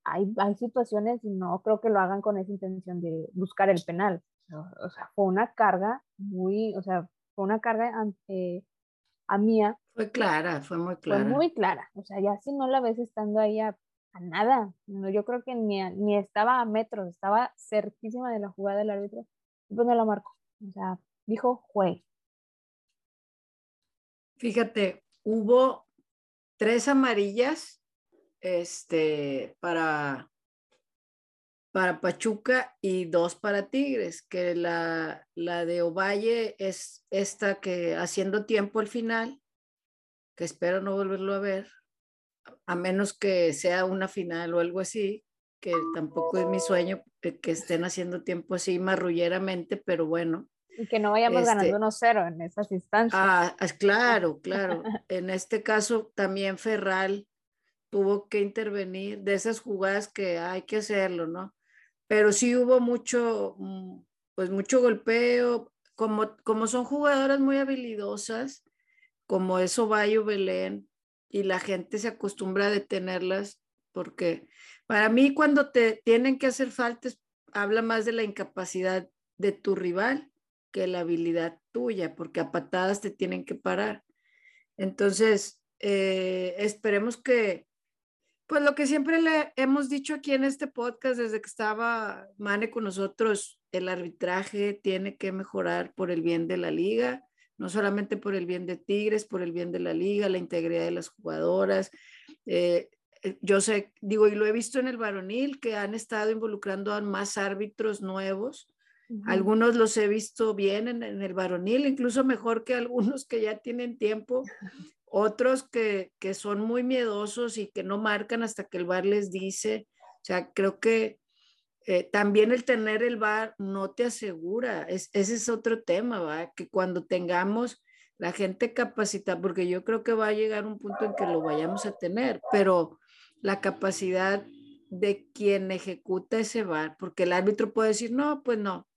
hay, hay situaciones y no creo que lo hagan con esa intención de buscar el penal. O sea, fue una carga muy, o sea, fue una carga ante a Mía. Fue clara, fue muy clara. Fue muy clara, o sea, ya si no la ves estando ahí a, nada, no, yo creo que ni, ni estaba a metros, estaba cerquísima de la jugada del árbitro, y pues no la marcó, o sea, dijo juez. Fíjate, hubo tres amarillas este, para, para Pachuca y dos para Tigres, que la, la de Ovalle es esta que haciendo tiempo al final, que espero no volverlo a ver, a menos que sea una final o algo así, que tampoco es mi sueño que, estén haciendo tiempo así marrulleramente, pero bueno. Y que no vayamos este ganando unos cero en esas instancias. Ah, claro, claro. en este caso también Ferral tuvo que intervenir de esas jugadas que hay que hacerlo, ¿no? Pero sí hubo mucho, mm, pues mucho golpeo, como, como son jugadoras muy habilidosas, como es Ovayo Belén, y la gente se acostumbra a detenerlas, porque para mí cuando te tienen que hacer faltas, habla más de la incapacidad de tu rival que la habilidad tuya, porque a patadas te tienen que parar. Entonces, eh, esperemos que, pues lo que siempre le hemos dicho aquí en este podcast desde que estaba Mane con nosotros, el arbitraje tiene que mejorar por el bien de la liga, no solamente por el bien de Tigres, por el bien de la liga, la integridad de las jugadoras. Eh, eh, yo sé, digo, y lo he visto en el varonil, que han estado involucrando a más árbitros nuevos. Algunos los he visto bien en, en, el varonil, incluso mejor que algunos que ya tienen tiempo otros que, que, son muy miedosos y que no marcan hasta que el bar les dice. O sea, creo que eh, también el tener el bar no te asegura, es, ese es otro tema, ¿va? que cuando tengamos la gente capacita, porque yo creo que va a llegar un punto en que lo vayamos a tener, pero la capacidad de quien ejecuta ese bar, porque el árbitro puede decir, no, pues no.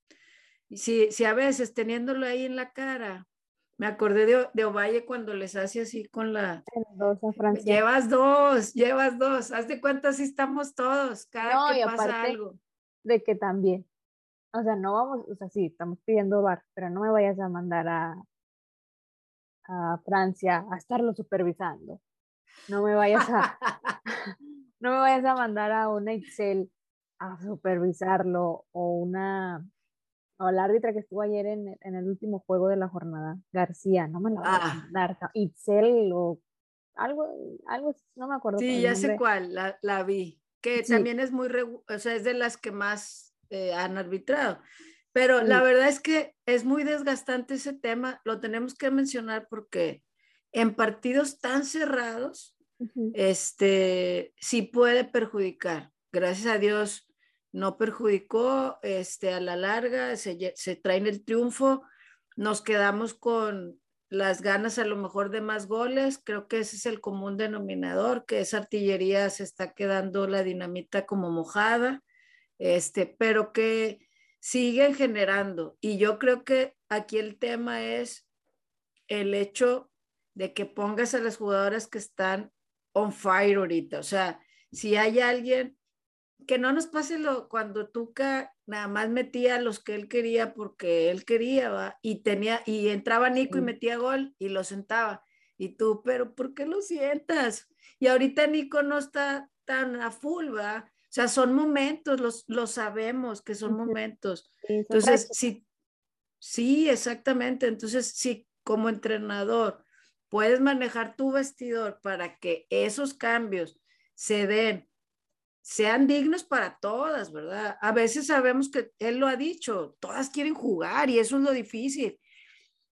Si, si a veces teniéndolo ahí en la cara, me acordé de, de, Ovalle cuando les hace así con la... Dos Llevas dos, llevas dos. Haz de cuenta si estamos todos, cada que pasa algo. De que también, o sea, no vamos, o sea, sí, estamos pidiendo bar, pero no me vayas a mandar a, a Francia a estarlo supervisando. No me vayas a, no me vayas a mandar a una Excel a supervisarlo o una o la árbitra que estuvo ayer en, en, el último juego de la jornada, García, no me la voy a ah. dar, Itzel o algo, algo, no me acuerdo. Sí, ya sé cuál, la, la vi, que también es muy, o sea, es de las que más eh, han arbitrado. Pero la verdad es que es muy desgastante ese tema, lo tenemos que mencionar porque en partidos tan cerrados, este, sí puede perjudicar. Gracias a Dios, no perjudicó, este, a la larga se, se traen el triunfo, nos quedamos con las ganas a lo mejor de más goles, creo que ese es el común denominador, que esa artillería se está quedando la dinamita como mojada, este, pero que siguen generando. Y yo creo que aquí el tema es el hecho de que pongas a las jugadoras que están on fire ahorita. O sea, si hay alguien que no nos pase lo cuando Tuca nada más metía los que él quería porque él quería, ¿va? y tenía, y entraba Nico y metía gol y lo sentaba. Y tú, pero ¿por qué lo sientas? Y ahorita Nico no está tan a full, ¿va? O sea, son momentos, los, lo sabemos que son momentos. Entonces, sí, sí, exactamente. Entonces, si como entrenador puedes manejar tu vestidor para que esos cambios se den sean dignos para todas, ¿verdad? A veces sabemos que él lo ha dicho, todas quieren jugar y eso es lo difícil.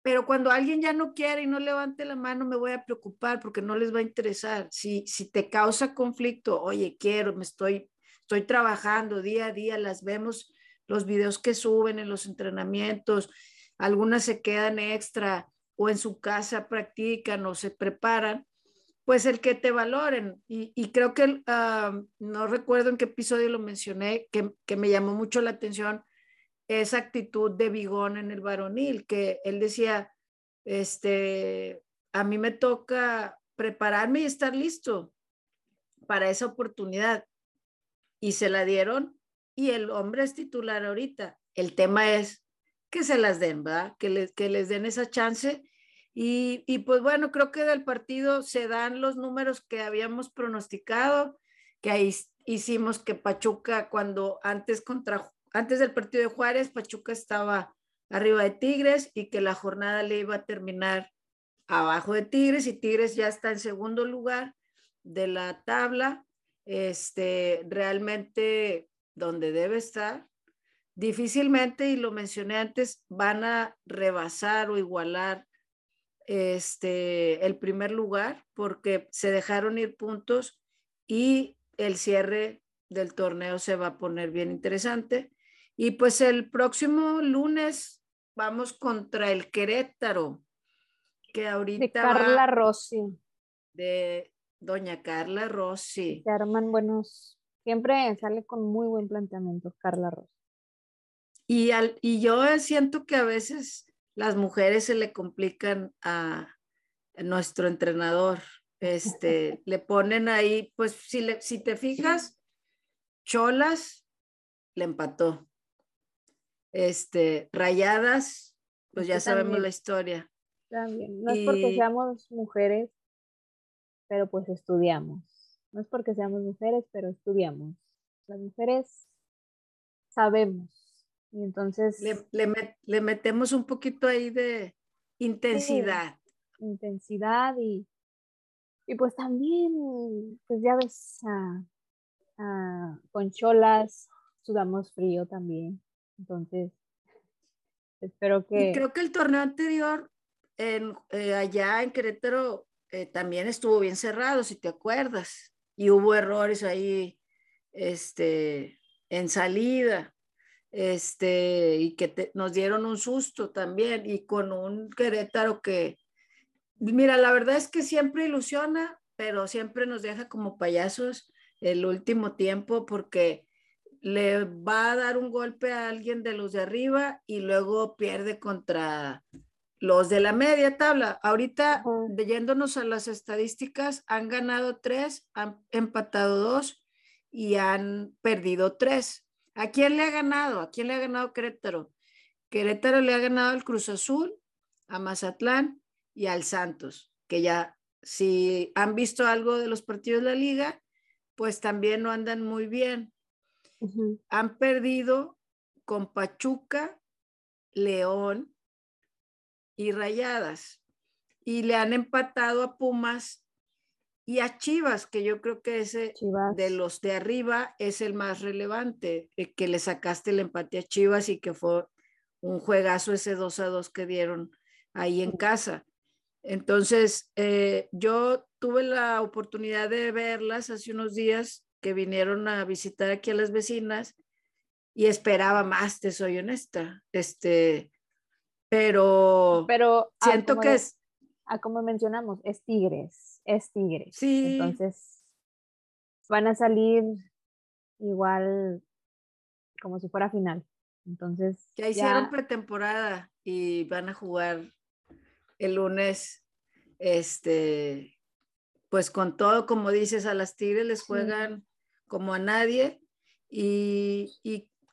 Pero cuando alguien ya no quiere y no levante la mano, me voy a preocupar porque no les va a interesar. Si, si te causa conflicto, oye, quiero, me estoy, estoy trabajando día a día, las vemos, los videos que suben en los entrenamientos, algunas se quedan extra o en su casa practican o se preparan pues el que te valoren. Y, creo que, ah, no recuerdo en qué episodio lo mencioné, que, me llamó mucho la atención esa actitud de Bigón en el varonil, que él decía, este, a mí me toca prepararme y estar listo para esa oportunidad. Y se la dieron y el hombre es titular ahorita. El tema es que se las den, ¿verdad? Que les, que les den esa chance y, pues bueno, creo que del partido se dan los números que habíamos pronosticado, que ahí hicimos que Pachuca cuando antes contra antes del partido de Juárez, Pachuca estaba arriba de Tigres y que la jornada le iba a terminar abajo de Tigres y Tigres ya está en segundo lugar de la tabla, este, realmente donde debe estar. Difícilmente, y lo mencioné antes, van a rebasar o igualar este, el primer lugar porque se dejaron ir puntos y el cierre del torneo se va a poner bien interesante. Y pues el próximo lunes vamos contra el Querétaro, que ahorita... De Carla Rossi. De doña Carla Rossi. Se arman buenos, siempre sale con muy buen planteamiento Carla Rossi. Y, al, y yo siento que a veces las mujeres se le complican a, nuestro entrenador. Este, le ponen ahí, pues si, le, si te fijas, Cholas le empató. Este, Rayadas, pues ya sabemos la historia. También. No es porque seamos mujeres, pero pues estudiamos. No es porque seamos mujeres, pero estudiamos. Las mujeres sabemos. Y entonces... Le, metemos un poquito ahí de intensidad. intensidad y, y pues también, pues ya ves, con cholas sudamos frío también. Entonces, espero que... Y creo que el torneo anterior, en, eh, allá en Querétaro, eh, también estuvo bien cerrado, si te acuerdas. Y hubo errores ahí este, en salida. Este, y que nos dieron un susto también, y con un Querétaro que, mira, la verdad es que siempre ilusiona, pero siempre nos deja como payasos el último tiempo porque le va a dar un golpe a alguien de los de arriba y luego pierde contra los de la media tabla. Ahorita, leyéndonos a las estadísticas, han ganado tres, han empatado dos y han perdido tres. ¿A quién le ha ganado? ¿A quién le ha ganado Querétaro? Querétaro le ha ganado al Cruz Azul, a Mazatlán y al Santos, que ya si han visto algo de los partidos de la liga, pues también no andan muy bien. Han perdido con Pachuca, León y Rayadas. Y le han empatado a Pumas y a Chivas, que yo creo que ese de los de arriba es el más relevante, eh, que le sacaste el empate a Chivas y que fue un juegazo ese 2 a 2 que dieron ahí en casa. Entonces, eh, yo tuve la oportunidad de verlas hace unos días que vinieron a visitar aquí a las vecinas y esperaba más, te soy honesta. Este, pero, pero siento que es... A como mencionamos, es Tigres, es Tigres. Sí. Entonces, van a salir igual como si fuera final. Entonces. Ya hicieron pretemporada y van a jugar el lunes, este, pues con todo, como dices, a las Tigres les juegan como a nadie y,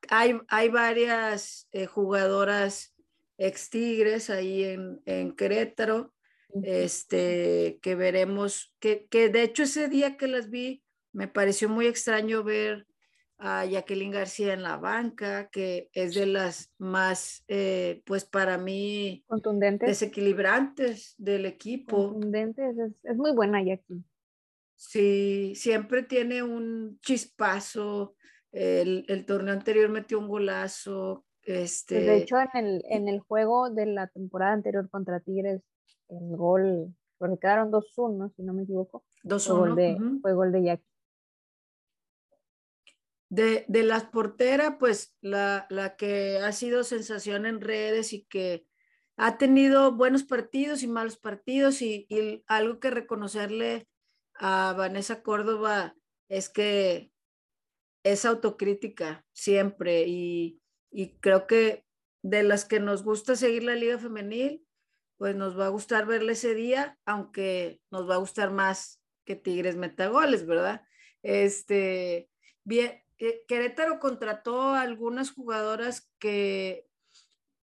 hay, hay, varias eh, jugadoras ex Tigres ahí en, en Querétaro, este, que veremos, que, que, de hecho ese día que las vi, me pareció muy extraño ver a Jacqueline García en la banca, que es de las más, eh, pues para mí, contundentes, desequilibrantes del equipo. Contundentes, es, es muy buena Jacqueline. Sí, siempre tiene un chispazo. El, torneo anterior metió un golazo. Este... de hecho, en el, en el juego de la temporada anterior contra Tigres, el gol, porque quedaron 2-1, si no me equivoco. 2-1. Fue, gol de, fue gol de Jackie. De, de las porteras, pues la, la que ha sido sensación en redes y que ha tenido buenos partidos y malos partidos y, y algo que reconocerle a Vanessa Córdoba es que es autocrítica siempre y, creo que de las que nos gusta seguir la liga femenil, pues nos va a gustar verle ese día, aunque nos va a gustar más que Tigres Metagoles, ¿verdad? Este, bien, Querétaro contrató a algunas jugadoras que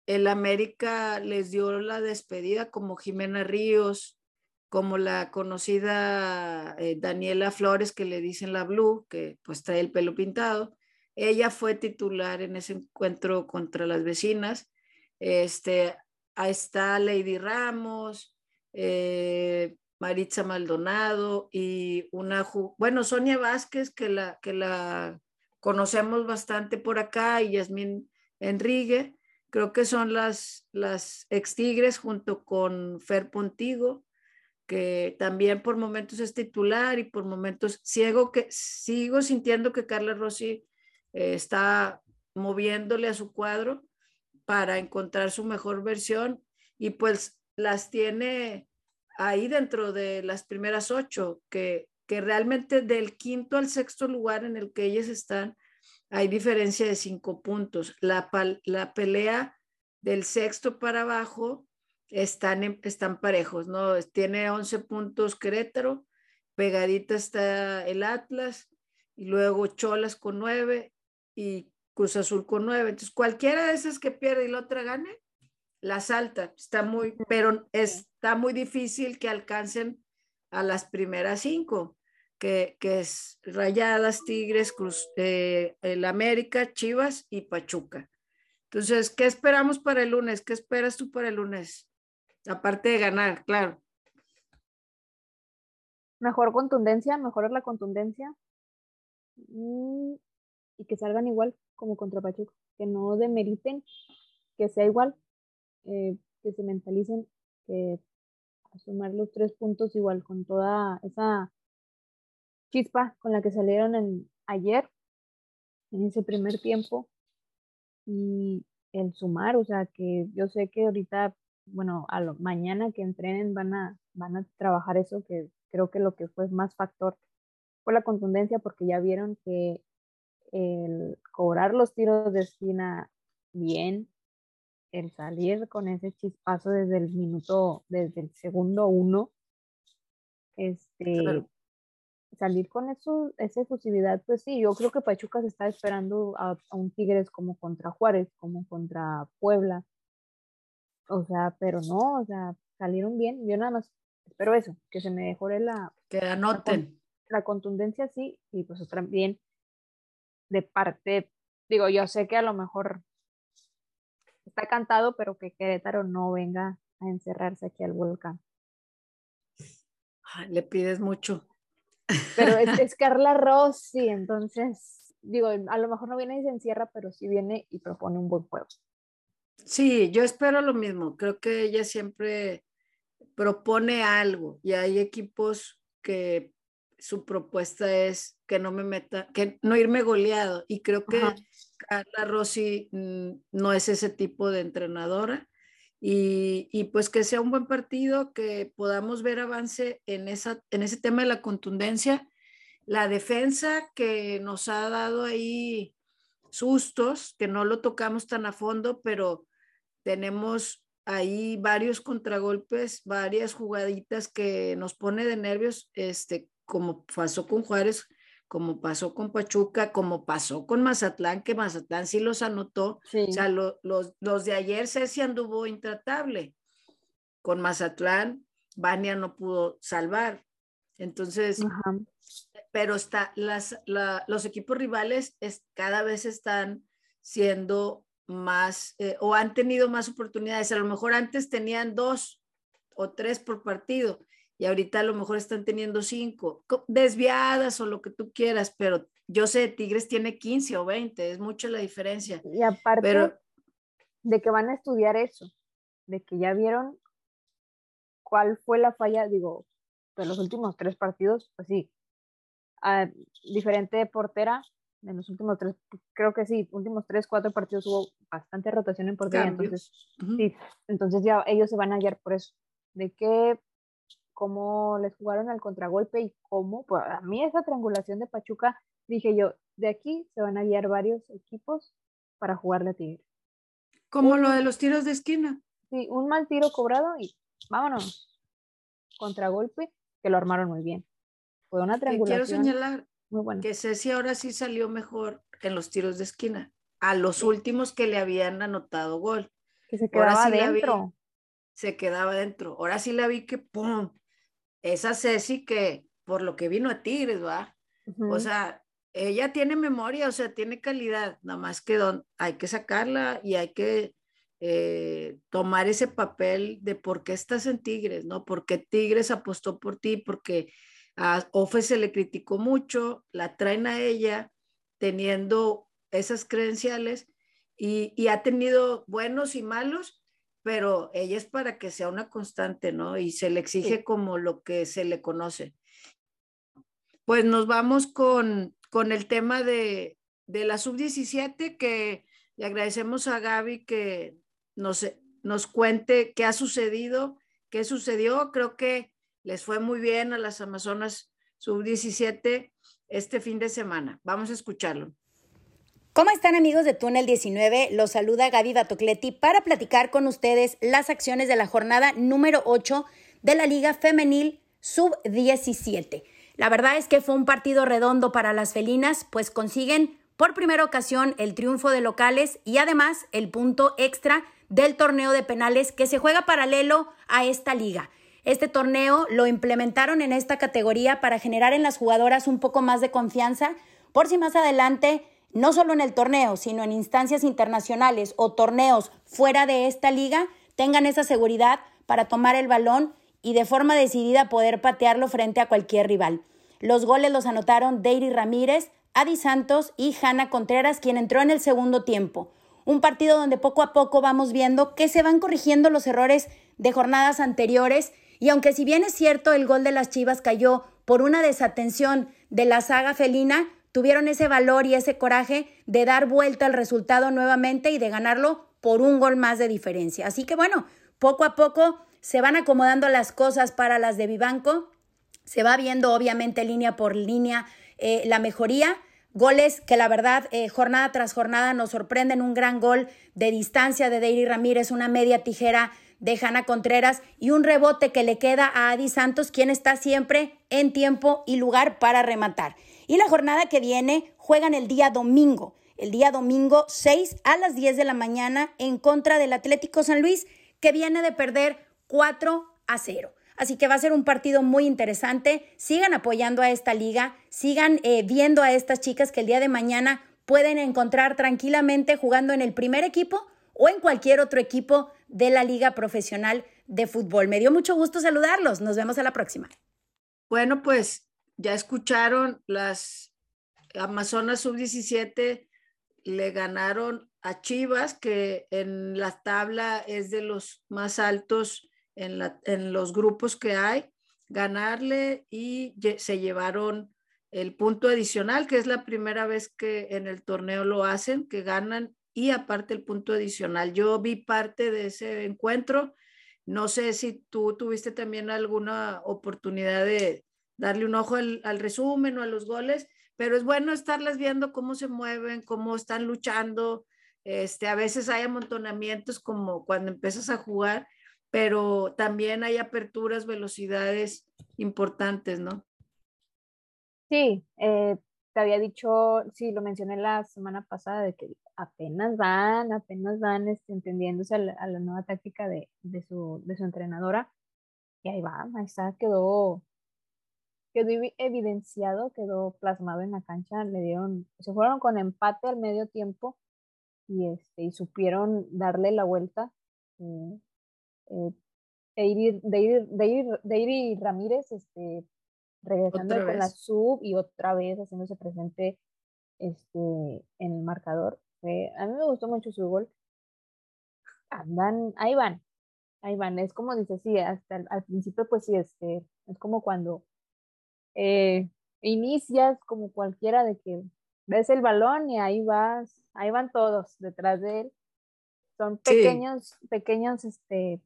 el América les dio la despedida, como Jimena Ríos, como la conocida eh, Daniela Flores, que le dicen la Blue, que pues trae el pelo pintado. Ella fue titular en ese encuentro contra las vecinas. Este, ahí está Lady Ramos, eh, Maritza Maldonado y una, bueno, Sonia Vázquez, que la, que la conocemos bastante por acá, y Yasmín Enrique. Creo que son las, las ex Tigres junto con Fer Pontigo que también por momentos es titular y por momentos ciego que sigo sintiendo que Carla Rossi eh, está moviéndole a su cuadro para encontrar su mejor versión y pues las tiene ahí dentro de las primeras ocho, que, que realmente del quinto al sexto lugar en el que ellas están, hay diferencia de cinco puntos. La, la pelea del sexto para abajo están, están parejos, ¿no? Tiene 11 puntos Querétaro, pegadita está el Atlas, y luego Cholas con nueve y Cruz Azul con nueve. Entonces, cualquiera de esas que pierde y la otra gane, la salta. Está muy, pero está muy difícil que alcancen a las primeras cinco, que, que es Rayadas, Tigres, Cruz, eh, el América, Chivas y Pachuca. Entonces, ¿qué esperamos para el lunes? ¿Qué esperas tú para el lunes? Aparte de ganar, claro. Mejor contundencia, mejorar la contundencia mm, y que salgan igual como contra Pachuca, que no demeriten, que sea igual, eh, que se mentalicen, que sumar los tres puntos igual con toda esa chispa con la que salieron en, ayer, en ese primer tiempo, y el sumar, o sea, que yo sé que ahorita, bueno, a mañana que entrenen van a, van a trabajar eso, que creo que lo que fue más factor fue la contundencia, porque ya vieron que el cobrar los tiros de esquina bien, el salir con ese chispazo desde el minuto, desde el segundo uno, este, salir con eso, esa efusividad, pues sí, yo creo que Pachuca se está esperando a, un Tigres como contra Juárez, como contra Puebla. O sea, pero no, o sea, salieron bien. Yo nada más espero eso, que se me mejore la. Que anoten. La, contundencia, sí, y pues también de parte, digo, yo sé que a lo mejor está cantado, pero que Querétaro no venga a encerrarse aquí al volcán. le pides mucho. Pero es, Carla Rossi, entonces, digo, a lo mejor no viene y se encierra, pero sí viene y propone un buen juego. Sí, yo espero lo mismo. Creo que ella siempre propone algo y hay equipos que su propuesta es que no me meta, que no irme goleado. Y creo que Carla Rossi mm, no es ese tipo de entrenadora. Y, y, pues que sea un buen partido, que podamos ver avance en, esa, en ese tema de la contundencia. La defensa que nos ha dado ahí sustos, que no lo tocamos tan a fondo, pero tenemos ahí varios contragolpes, varias jugaditas que nos pone de nervios, este, como pasó con Juárez, como pasó con Pachuca, como pasó con Mazatlán, que Mazatlán sí los anotó. O sea, los, los, de ayer Ceci anduvo intratable. Con Mazatlán, Vania no pudo salvar. Entonces, pero está, las, los equipos rivales es, cada vez están siendo más eh, o han tenido más oportunidades. A lo mejor antes tenían dos o tres por partido y ahorita a lo mejor están teniendo cinco, desviadas o lo que tú quieras, pero yo sé, Tigres tiene 15 o 20, es mucho la diferencia. Y aparte de que van a estudiar eso, de que ya vieron cuál fue la falla, digo, de los últimos tres partidos, pues sí, a diferente portera, en los últimos tres, creo que sí, últimos tres, cuatro partidos hubo bastante rotación en portería, entonces, sí, entonces ya ellos se van a hallar por eso, de que cómo les jugaron al contragolpe y cómo, pues a mí esa triangulación de Pachuca, dije yo, de aquí se van a guiar varios equipos para jugar la Tigre. Como lo de los tiros de esquina. Sí, un mal tiro cobrado y vámonos. Contragolpe, que lo armaron muy bien. Fue una triangulación. quiero señalar muy buena. que Ceci ahora sí salió mejor en los tiros de esquina, a los últimos que le habían anotado gol. Que se quedaba adentro. se quedaba dentro. Ahora sí la vi que ¡pum! Esa Ceci que por lo que vino a Tigres, ¿va? O sea, ella tiene memoria, o sea, tiene calidad, nada más que hay que sacarla y hay que eh, tomar ese papel de por qué estás en Tigres, ¿no? Porque Tigres apostó por ti, porque a Ofe se le criticó mucho, la traen a ella teniendo esas credenciales y, y ha tenido buenos y malos, pero ella es para que sea una constante, ¿no? Y se le exige como lo que se le conoce. Pues nos vamos con, con el tema de, de la sub-17, que le agradecemos a Gaby que nos, nos cuente qué ha sucedido, qué sucedió. Creo que les fue muy bien a las Amazonas sub-17 este fin de semana. Vamos a escucharlo. ¿Cómo están amigos de Túnel 19? Los saluda Gaby Batocleti para platicar con ustedes las acciones de la jornada número 8 de la Liga Femenil Sub-17. La verdad es que fue un partido redondo para las felinas, pues consiguen por primera ocasión el triunfo de locales y además el punto extra del torneo de penales que se juega paralelo a esta liga. Este torneo lo implementaron en esta categoría para generar en las jugadoras un poco más de confianza, por si más adelante no solo en el torneo, sino en instancias internacionales o torneos fuera de esta liga, tengan esa seguridad para tomar el balón y de forma decidida poder patearlo frente a cualquier rival. Los goles los anotaron Deiri Ramírez, Adi Santos y Hanna Contreras, quien entró en el segundo tiempo. Un partido donde poco a poco vamos viendo que se van corrigiendo los errores de jornadas anteriores y aunque si bien es cierto el gol de las Chivas cayó por una desatención de la saga felina, tuvieron ese valor y ese coraje de dar vuelta al resultado nuevamente y de ganarlo por un gol más de diferencia. Así que bueno, poco a poco se van acomodando las cosas para las de Vivanco. Se va viendo obviamente línea por línea eh, la mejoría. Goles que la verdad eh, jornada tras jornada nos sorprenden. Un gran gol de distancia de Deiri Ramírez, una media tijera de Hanna Contreras y un rebote que le queda a Adi Santos, quien está siempre en tiempo y lugar para rematar. Y la jornada que viene juegan el día domingo, el día domingo 6 a las 10 de la mañana en contra del Atlético San Luis, que viene de perder 4 a 0. Así que va a ser un partido muy interesante. Sigan apoyando a esta liga, sigan eh, viendo a estas chicas que el día de mañana pueden encontrar tranquilamente jugando en el primer equipo o en cualquier otro equipo de la Liga Profesional de Fútbol. Me dio mucho gusto saludarlos. Nos vemos a la próxima. Bueno, pues ya escucharon, las Amazonas Sub-17 le ganaron a Chivas, que en la tabla es de los más altos en, los grupos que hay, ganarle y se llevaron el punto adicional, que es la primera vez que en el torneo lo hacen, que ganan y aparte el punto adicional. Yo vi parte de ese encuentro. No sé si tú tuviste también alguna oportunidad de, darle un ojo al, resumen o a los goles, pero es bueno estarlas viendo cómo se mueven, cómo están luchando. Este, a veces hay amontonamientos como cuando empiezas a jugar, pero también hay aperturas, velocidades importantes, ¿no? Sí, eh, te había dicho, sí, lo mencioné la semana pasada, de que apenas van, apenas van este, entendiéndose a la, nueva táctica de, de, su, de su entrenadora. Y ahí va, ahí está, quedó, quedó evidenciado, quedó plasmado en la cancha, le dieron, se fueron con empate al medio tiempo y, este, y supieron darle la vuelta. Eh, eh, Deiri, Ramírez este, regresando con la sub y otra vez haciéndose presente este, en el marcador. a mí me gustó mucho su gol. Andan, ahí van, ahí van. Es como dice, sí, hasta al principio, pues sí, este, es como cuando eh, inicias como cualquiera de que ves el balón y ahí vas, ahí van todos detrás de él. Son pequeños, pequeños este,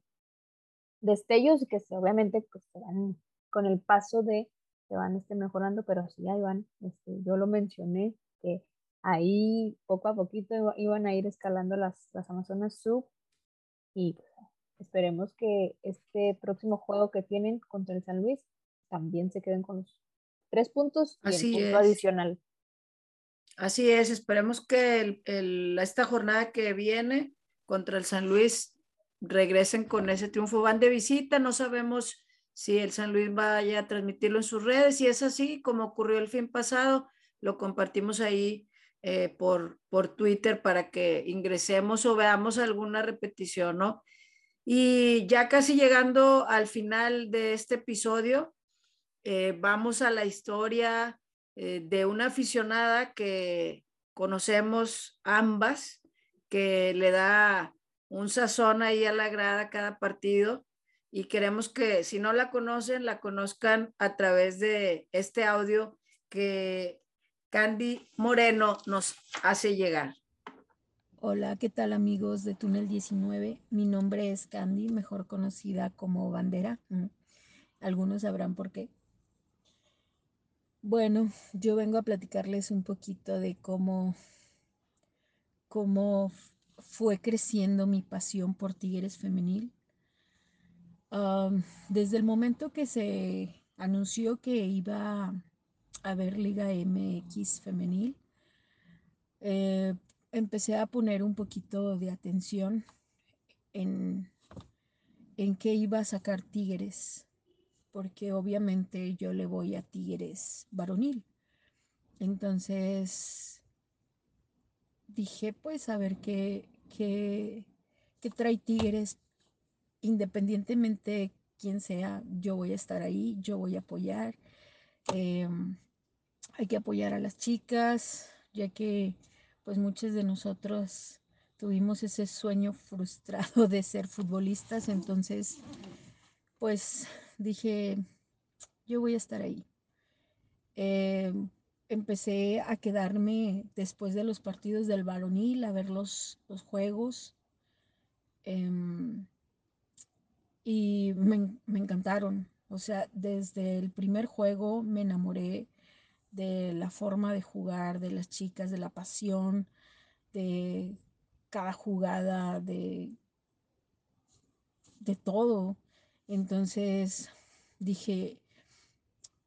destellos que obviamente pues, se van con el paso de, se van este, mejorando, pero sí, ahí van, este, yo lo mencioné, que ahí poco a poquito iban a ir escalando las, las Amazonas Sub y esperemos que este próximo juego que tienen contra el San Luis también se queden con los tres puntos y Así el punto adicional. Así es, esperemos que esta jornada que viene contra el San Luis regresen con ese triunfo. Van de visita, no sabemos si el San Luis vaya a transmitirlo en sus redes. Si es así, como ocurrió el fin pasado, lo compartimos ahí eh, por, por Twitter para que ingresemos o veamos alguna repetición, ¿no? Y ya casi llegando al final de este episodio, eh, vamos a la historia eh, de una aficionada que conocemos ambas, que le da un sazón ahí a la grada cada partido y queremos que si no la conocen, la conozcan a través de este audio que Candy Moreno nos hace llegar. Hola, ¿qué tal amigos de Túnel 19? Mi nombre es Candy, mejor conocida como Bandera. Algunos sabrán por qué. Bueno, yo vengo a platicarles un poquito de cómo, cómo fue creciendo mi pasión por Tigres Femenil. desde el momento que se anunció que iba a haber Liga MX Femenil, eh, empecé a poner un poquito de atención en, en qué iba a sacar Tigres porque obviamente yo le voy a Tigres varonil. Entonces dije, pues a ver qué, qué, trae Tigres, independientemente quién sea, yo voy a estar ahí, yo voy a apoyar. Em, hay que apoyar a las chicas, ya que pues muchos de nosotros tuvimos ese sueño frustrado de ser futbolistas, entonces pues dije, yo voy a estar ahí. Em, empecé a quedarme después de los partidos del varonil a ver los, juegos. Em, y me, me, encantaron. O sea, desde el primer juego me enamoré de la forma de jugar, de las chicas, de la pasión, de cada jugada, de, de todo. Entonces dije,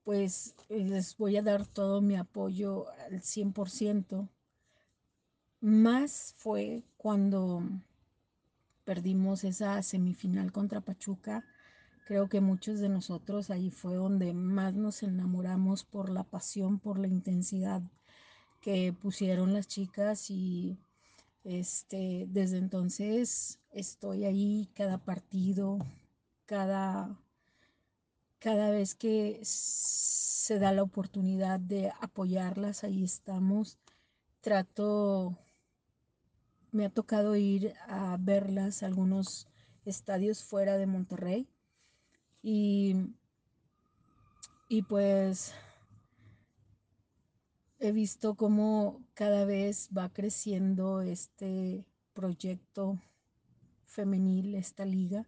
pues les voy a dar todo mi apoyo al 100%. Más fue cuando perdimos esa semifinal contra Pachuca. Creo que muchos de nosotros ahí fue donde más nos enamoramos por la pasión, por la intensidad que pusieron las chicas y este desde entonces estoy ahí cada partido, cada, cada vez que se da la oportunidad de apoyarlas, ahí estamos. Trato, me ha tocado ir a verlas a algunos estadios fuera de Monterrey y, y pues he visto cómo cada vez va creciendo este proyecto femenil, esta liga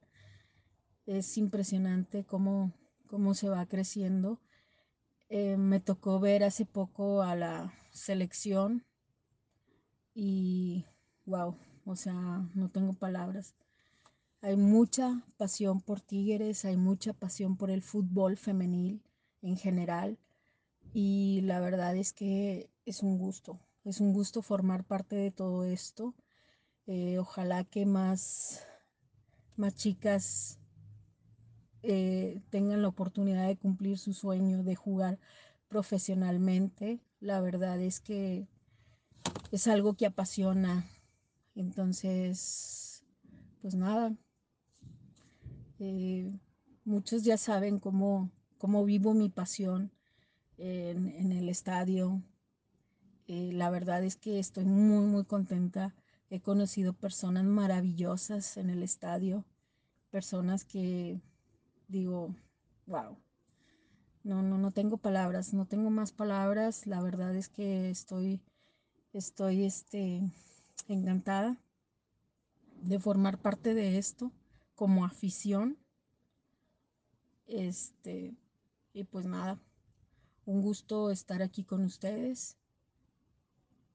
es impresionante cómo, cómo se va creciendo. Eh, me tocó ver hace poco a la selección y wow, o sea, no tengo palabras. Hay mucha pasión por Tigres, hay mucha pasión por el fútbol femenil en general y la verdad es que es un gusto, es un gusto formar parte de todo esto. Eh, ojalá que más, más chicas eh, tengan la oportunidad de cumplir su sueño de jugar profesionalmente. La verdad es que es algo que apasiona. Entonces, pues nada, eh, muchos ya saben cómo, cómo vivo mi pasión en, el estadio. Eh, la verdad es que estoy muy, muy contenta. He conocido personas maravillosas en el estadio, personas que digo, wow. No, no, no tengo palabras, no tengo más palabras. La verdad es que estoy, estoy, este, encantada de formar parte de esto como afición. Este, y pues nada, un gusto estar aquí con ustedes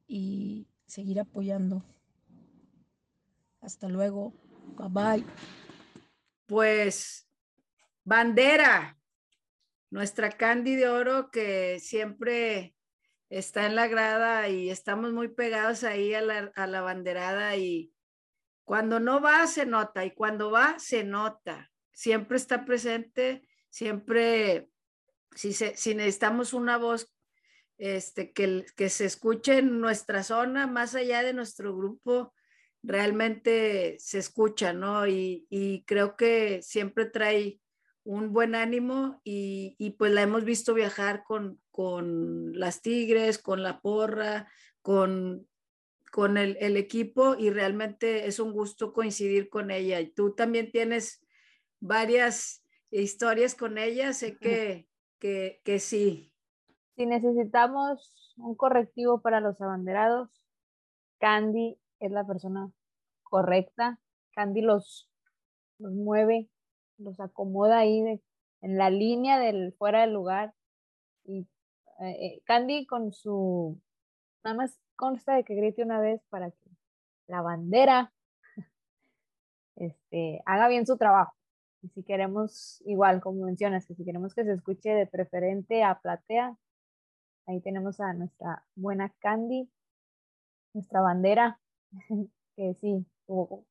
y seguir apoyando. Hasta luego. Bye bye. Pues Bandera, nuestra Candy de Oro que siempre está en la grada y estamos muy pegados ahí a la, banderada y cuando no va se nota y cuando va se nota. Siempre está presente, siempre, si, si necesitamos una voz este, que, que se escuche en nuestra zona, más allá de nuestro grupo, realmente se escucha, ¿no? Y, y creo que siempre trae un buen ánimo y, pues la hemos visto viajar con, con las Tigres, con la porra, con, con el, el, equipo y realmente es un gusto coincidir con ella. Y tú también tienes varias historias con ella, sé que, que, que sí. Si necesitamos un correctivo para los abanderados, Candy es la persona correcta. Candy los, los mueve, los acomoda ahí de, en la línea del fuera del lugar. Y eh, eh, Candy con su, nada más consta de que grite una vez para que la bandera este, haga bien su trabajo. Y si queremos, igual como mencionas, que si queremos que se escuche de preferente a platea, ahí tenemos a nuestra buena Candy, nuestra bandera, que sí,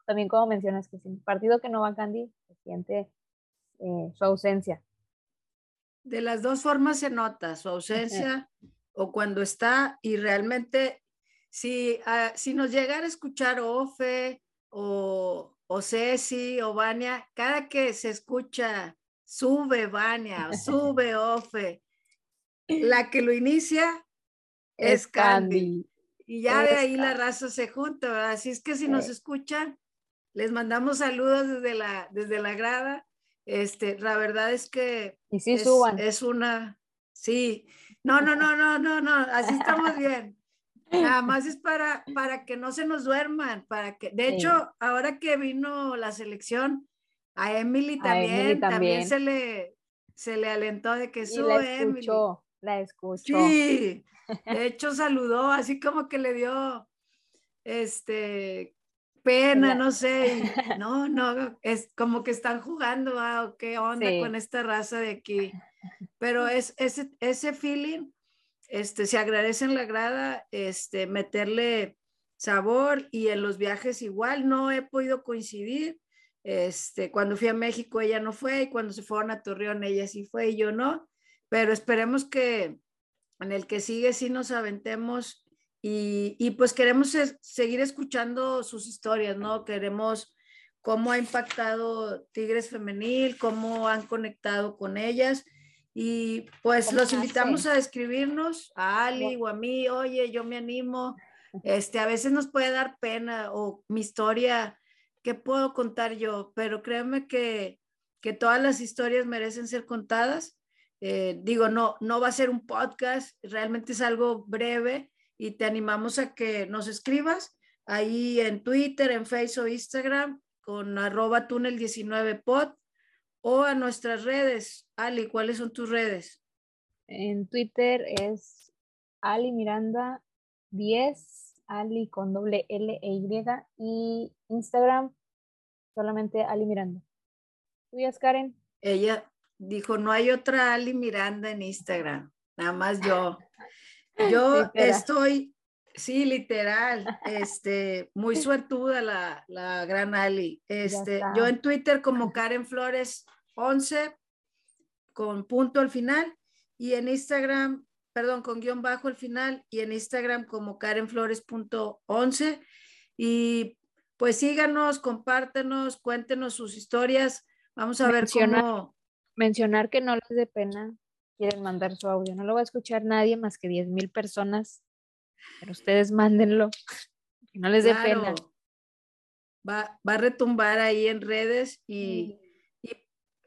también como mencionas, que sin partido que no va Candy, se siente eh, su ausencia. De las dos formas se nota su ausencia o cuando está y realmente si, uh, si nos llegara a escuchar Ofe o, o Ceci o Vania, cada que se escucha sube Vania, sube Ofe, la que lo inicia es, Candy. Y ya de ahí la raza se junta, Así es que si nos escuchan, les mandamos saludos desde la, desde la grada. Este, la verdad es que y sí, es, suban. es una, sí, no, no, no, no, no, no, así estamos bien. Nada más es para, para que no se nos duerman, para que, de hecho, ahora que vino la selección, a Emily también, a Emily también. también, se le, se le alentó de que sube la Emily. la escuchó. Sí, de hecho saludó, así como que le dio, este, pena, no sé, no, no, es como que están jugando, ah, qué onda Sí. con esta raza de aquí, pero es ese, ese feeling, este, se agradece en la grada, este, meterle sabor y en los viajes igual, no he podido coincidir, este, cuando fui a México ella no fue y cuando se fueron a Torreón ella sí fue y yo no, pero esperemos que en el que sigue sí nos aventemos y, y pues queremos es- seguir escuchando sus historias, ¿no? Queremos cómo ha impactado Tigres Femenil, cómo han conectado con ellas y pues ¿Cómo los invitamos a escribirnos, a Ali o a mí, oye, yo me animo, este, a veces nos puede dar pena o mi historia, ¿qué puedo contar yo? Pero créeme que, que todas las historias merecen ser contadas. Eh, digo, no, no va a ser un podcast, realmente es algo breve y te animamos a que nos escribas ahí en Twitter, en Facebook o Instagram con arroba túnel19pod o a nuestras redes. Ali, ¿cuáles son tus redes? En Twitter es Ali Miranda 10, Ali con doble L e Y y Instagram solamente Ali Miranda. ¿Tuyas, Karen? Ella dijo, no hay otra Ali Miranda en Instagram, nada más yo. Yo Literal. estoy, sí, literal, este, muy suertuda la, la gran Ali. Este, yo en Twitter como Karen Flores 11 con punto al final y en Instagram, perdón, con guion bajo al final y en Instagram como Karen Flores punto 11 y pues síganos, compártenos, cuéntenos sus historias. Vamos a ver Menciona- cómo Mencionar que no les dé pena, quieren mandar su audio. No lo va a escuchar nadie más que 10 mil personas, pero ustedes mándenlo. Que no les dé pena. Va, va a retumbar ahí en redes y, y,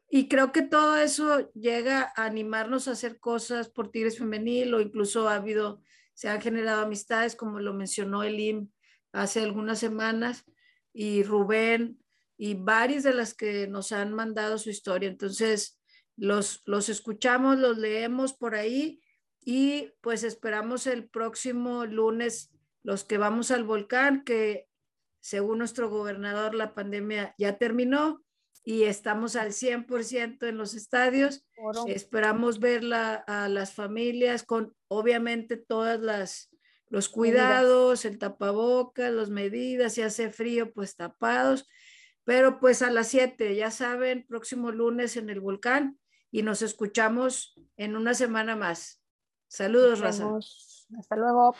y creo que todo eso llega a animarnos a hacer cosas por Tigres Femenil o incluso ha habido, se han generado amistades como lo mencionó Elim hace algunas semanas y Rubén y varias de las que nos han mandado su historia. Entonces, los, los escuchamos, los leemos por ahí y pues esperamos el próximo lunes los que vamos al volcán, que según nuestro gobernador la pandemia ya terminó y estamos al 100% en los estadios. Oro. Esperamos ver la- a las familias con obviamente todas las los cuidados, el tapabocas, las medidas, si hace frío, pues tapados. Pero pues a las 7, ya saben, próximo lunes en el volcán y nos escuchamos en una semana más. Saludos, Raza. Hasta luego.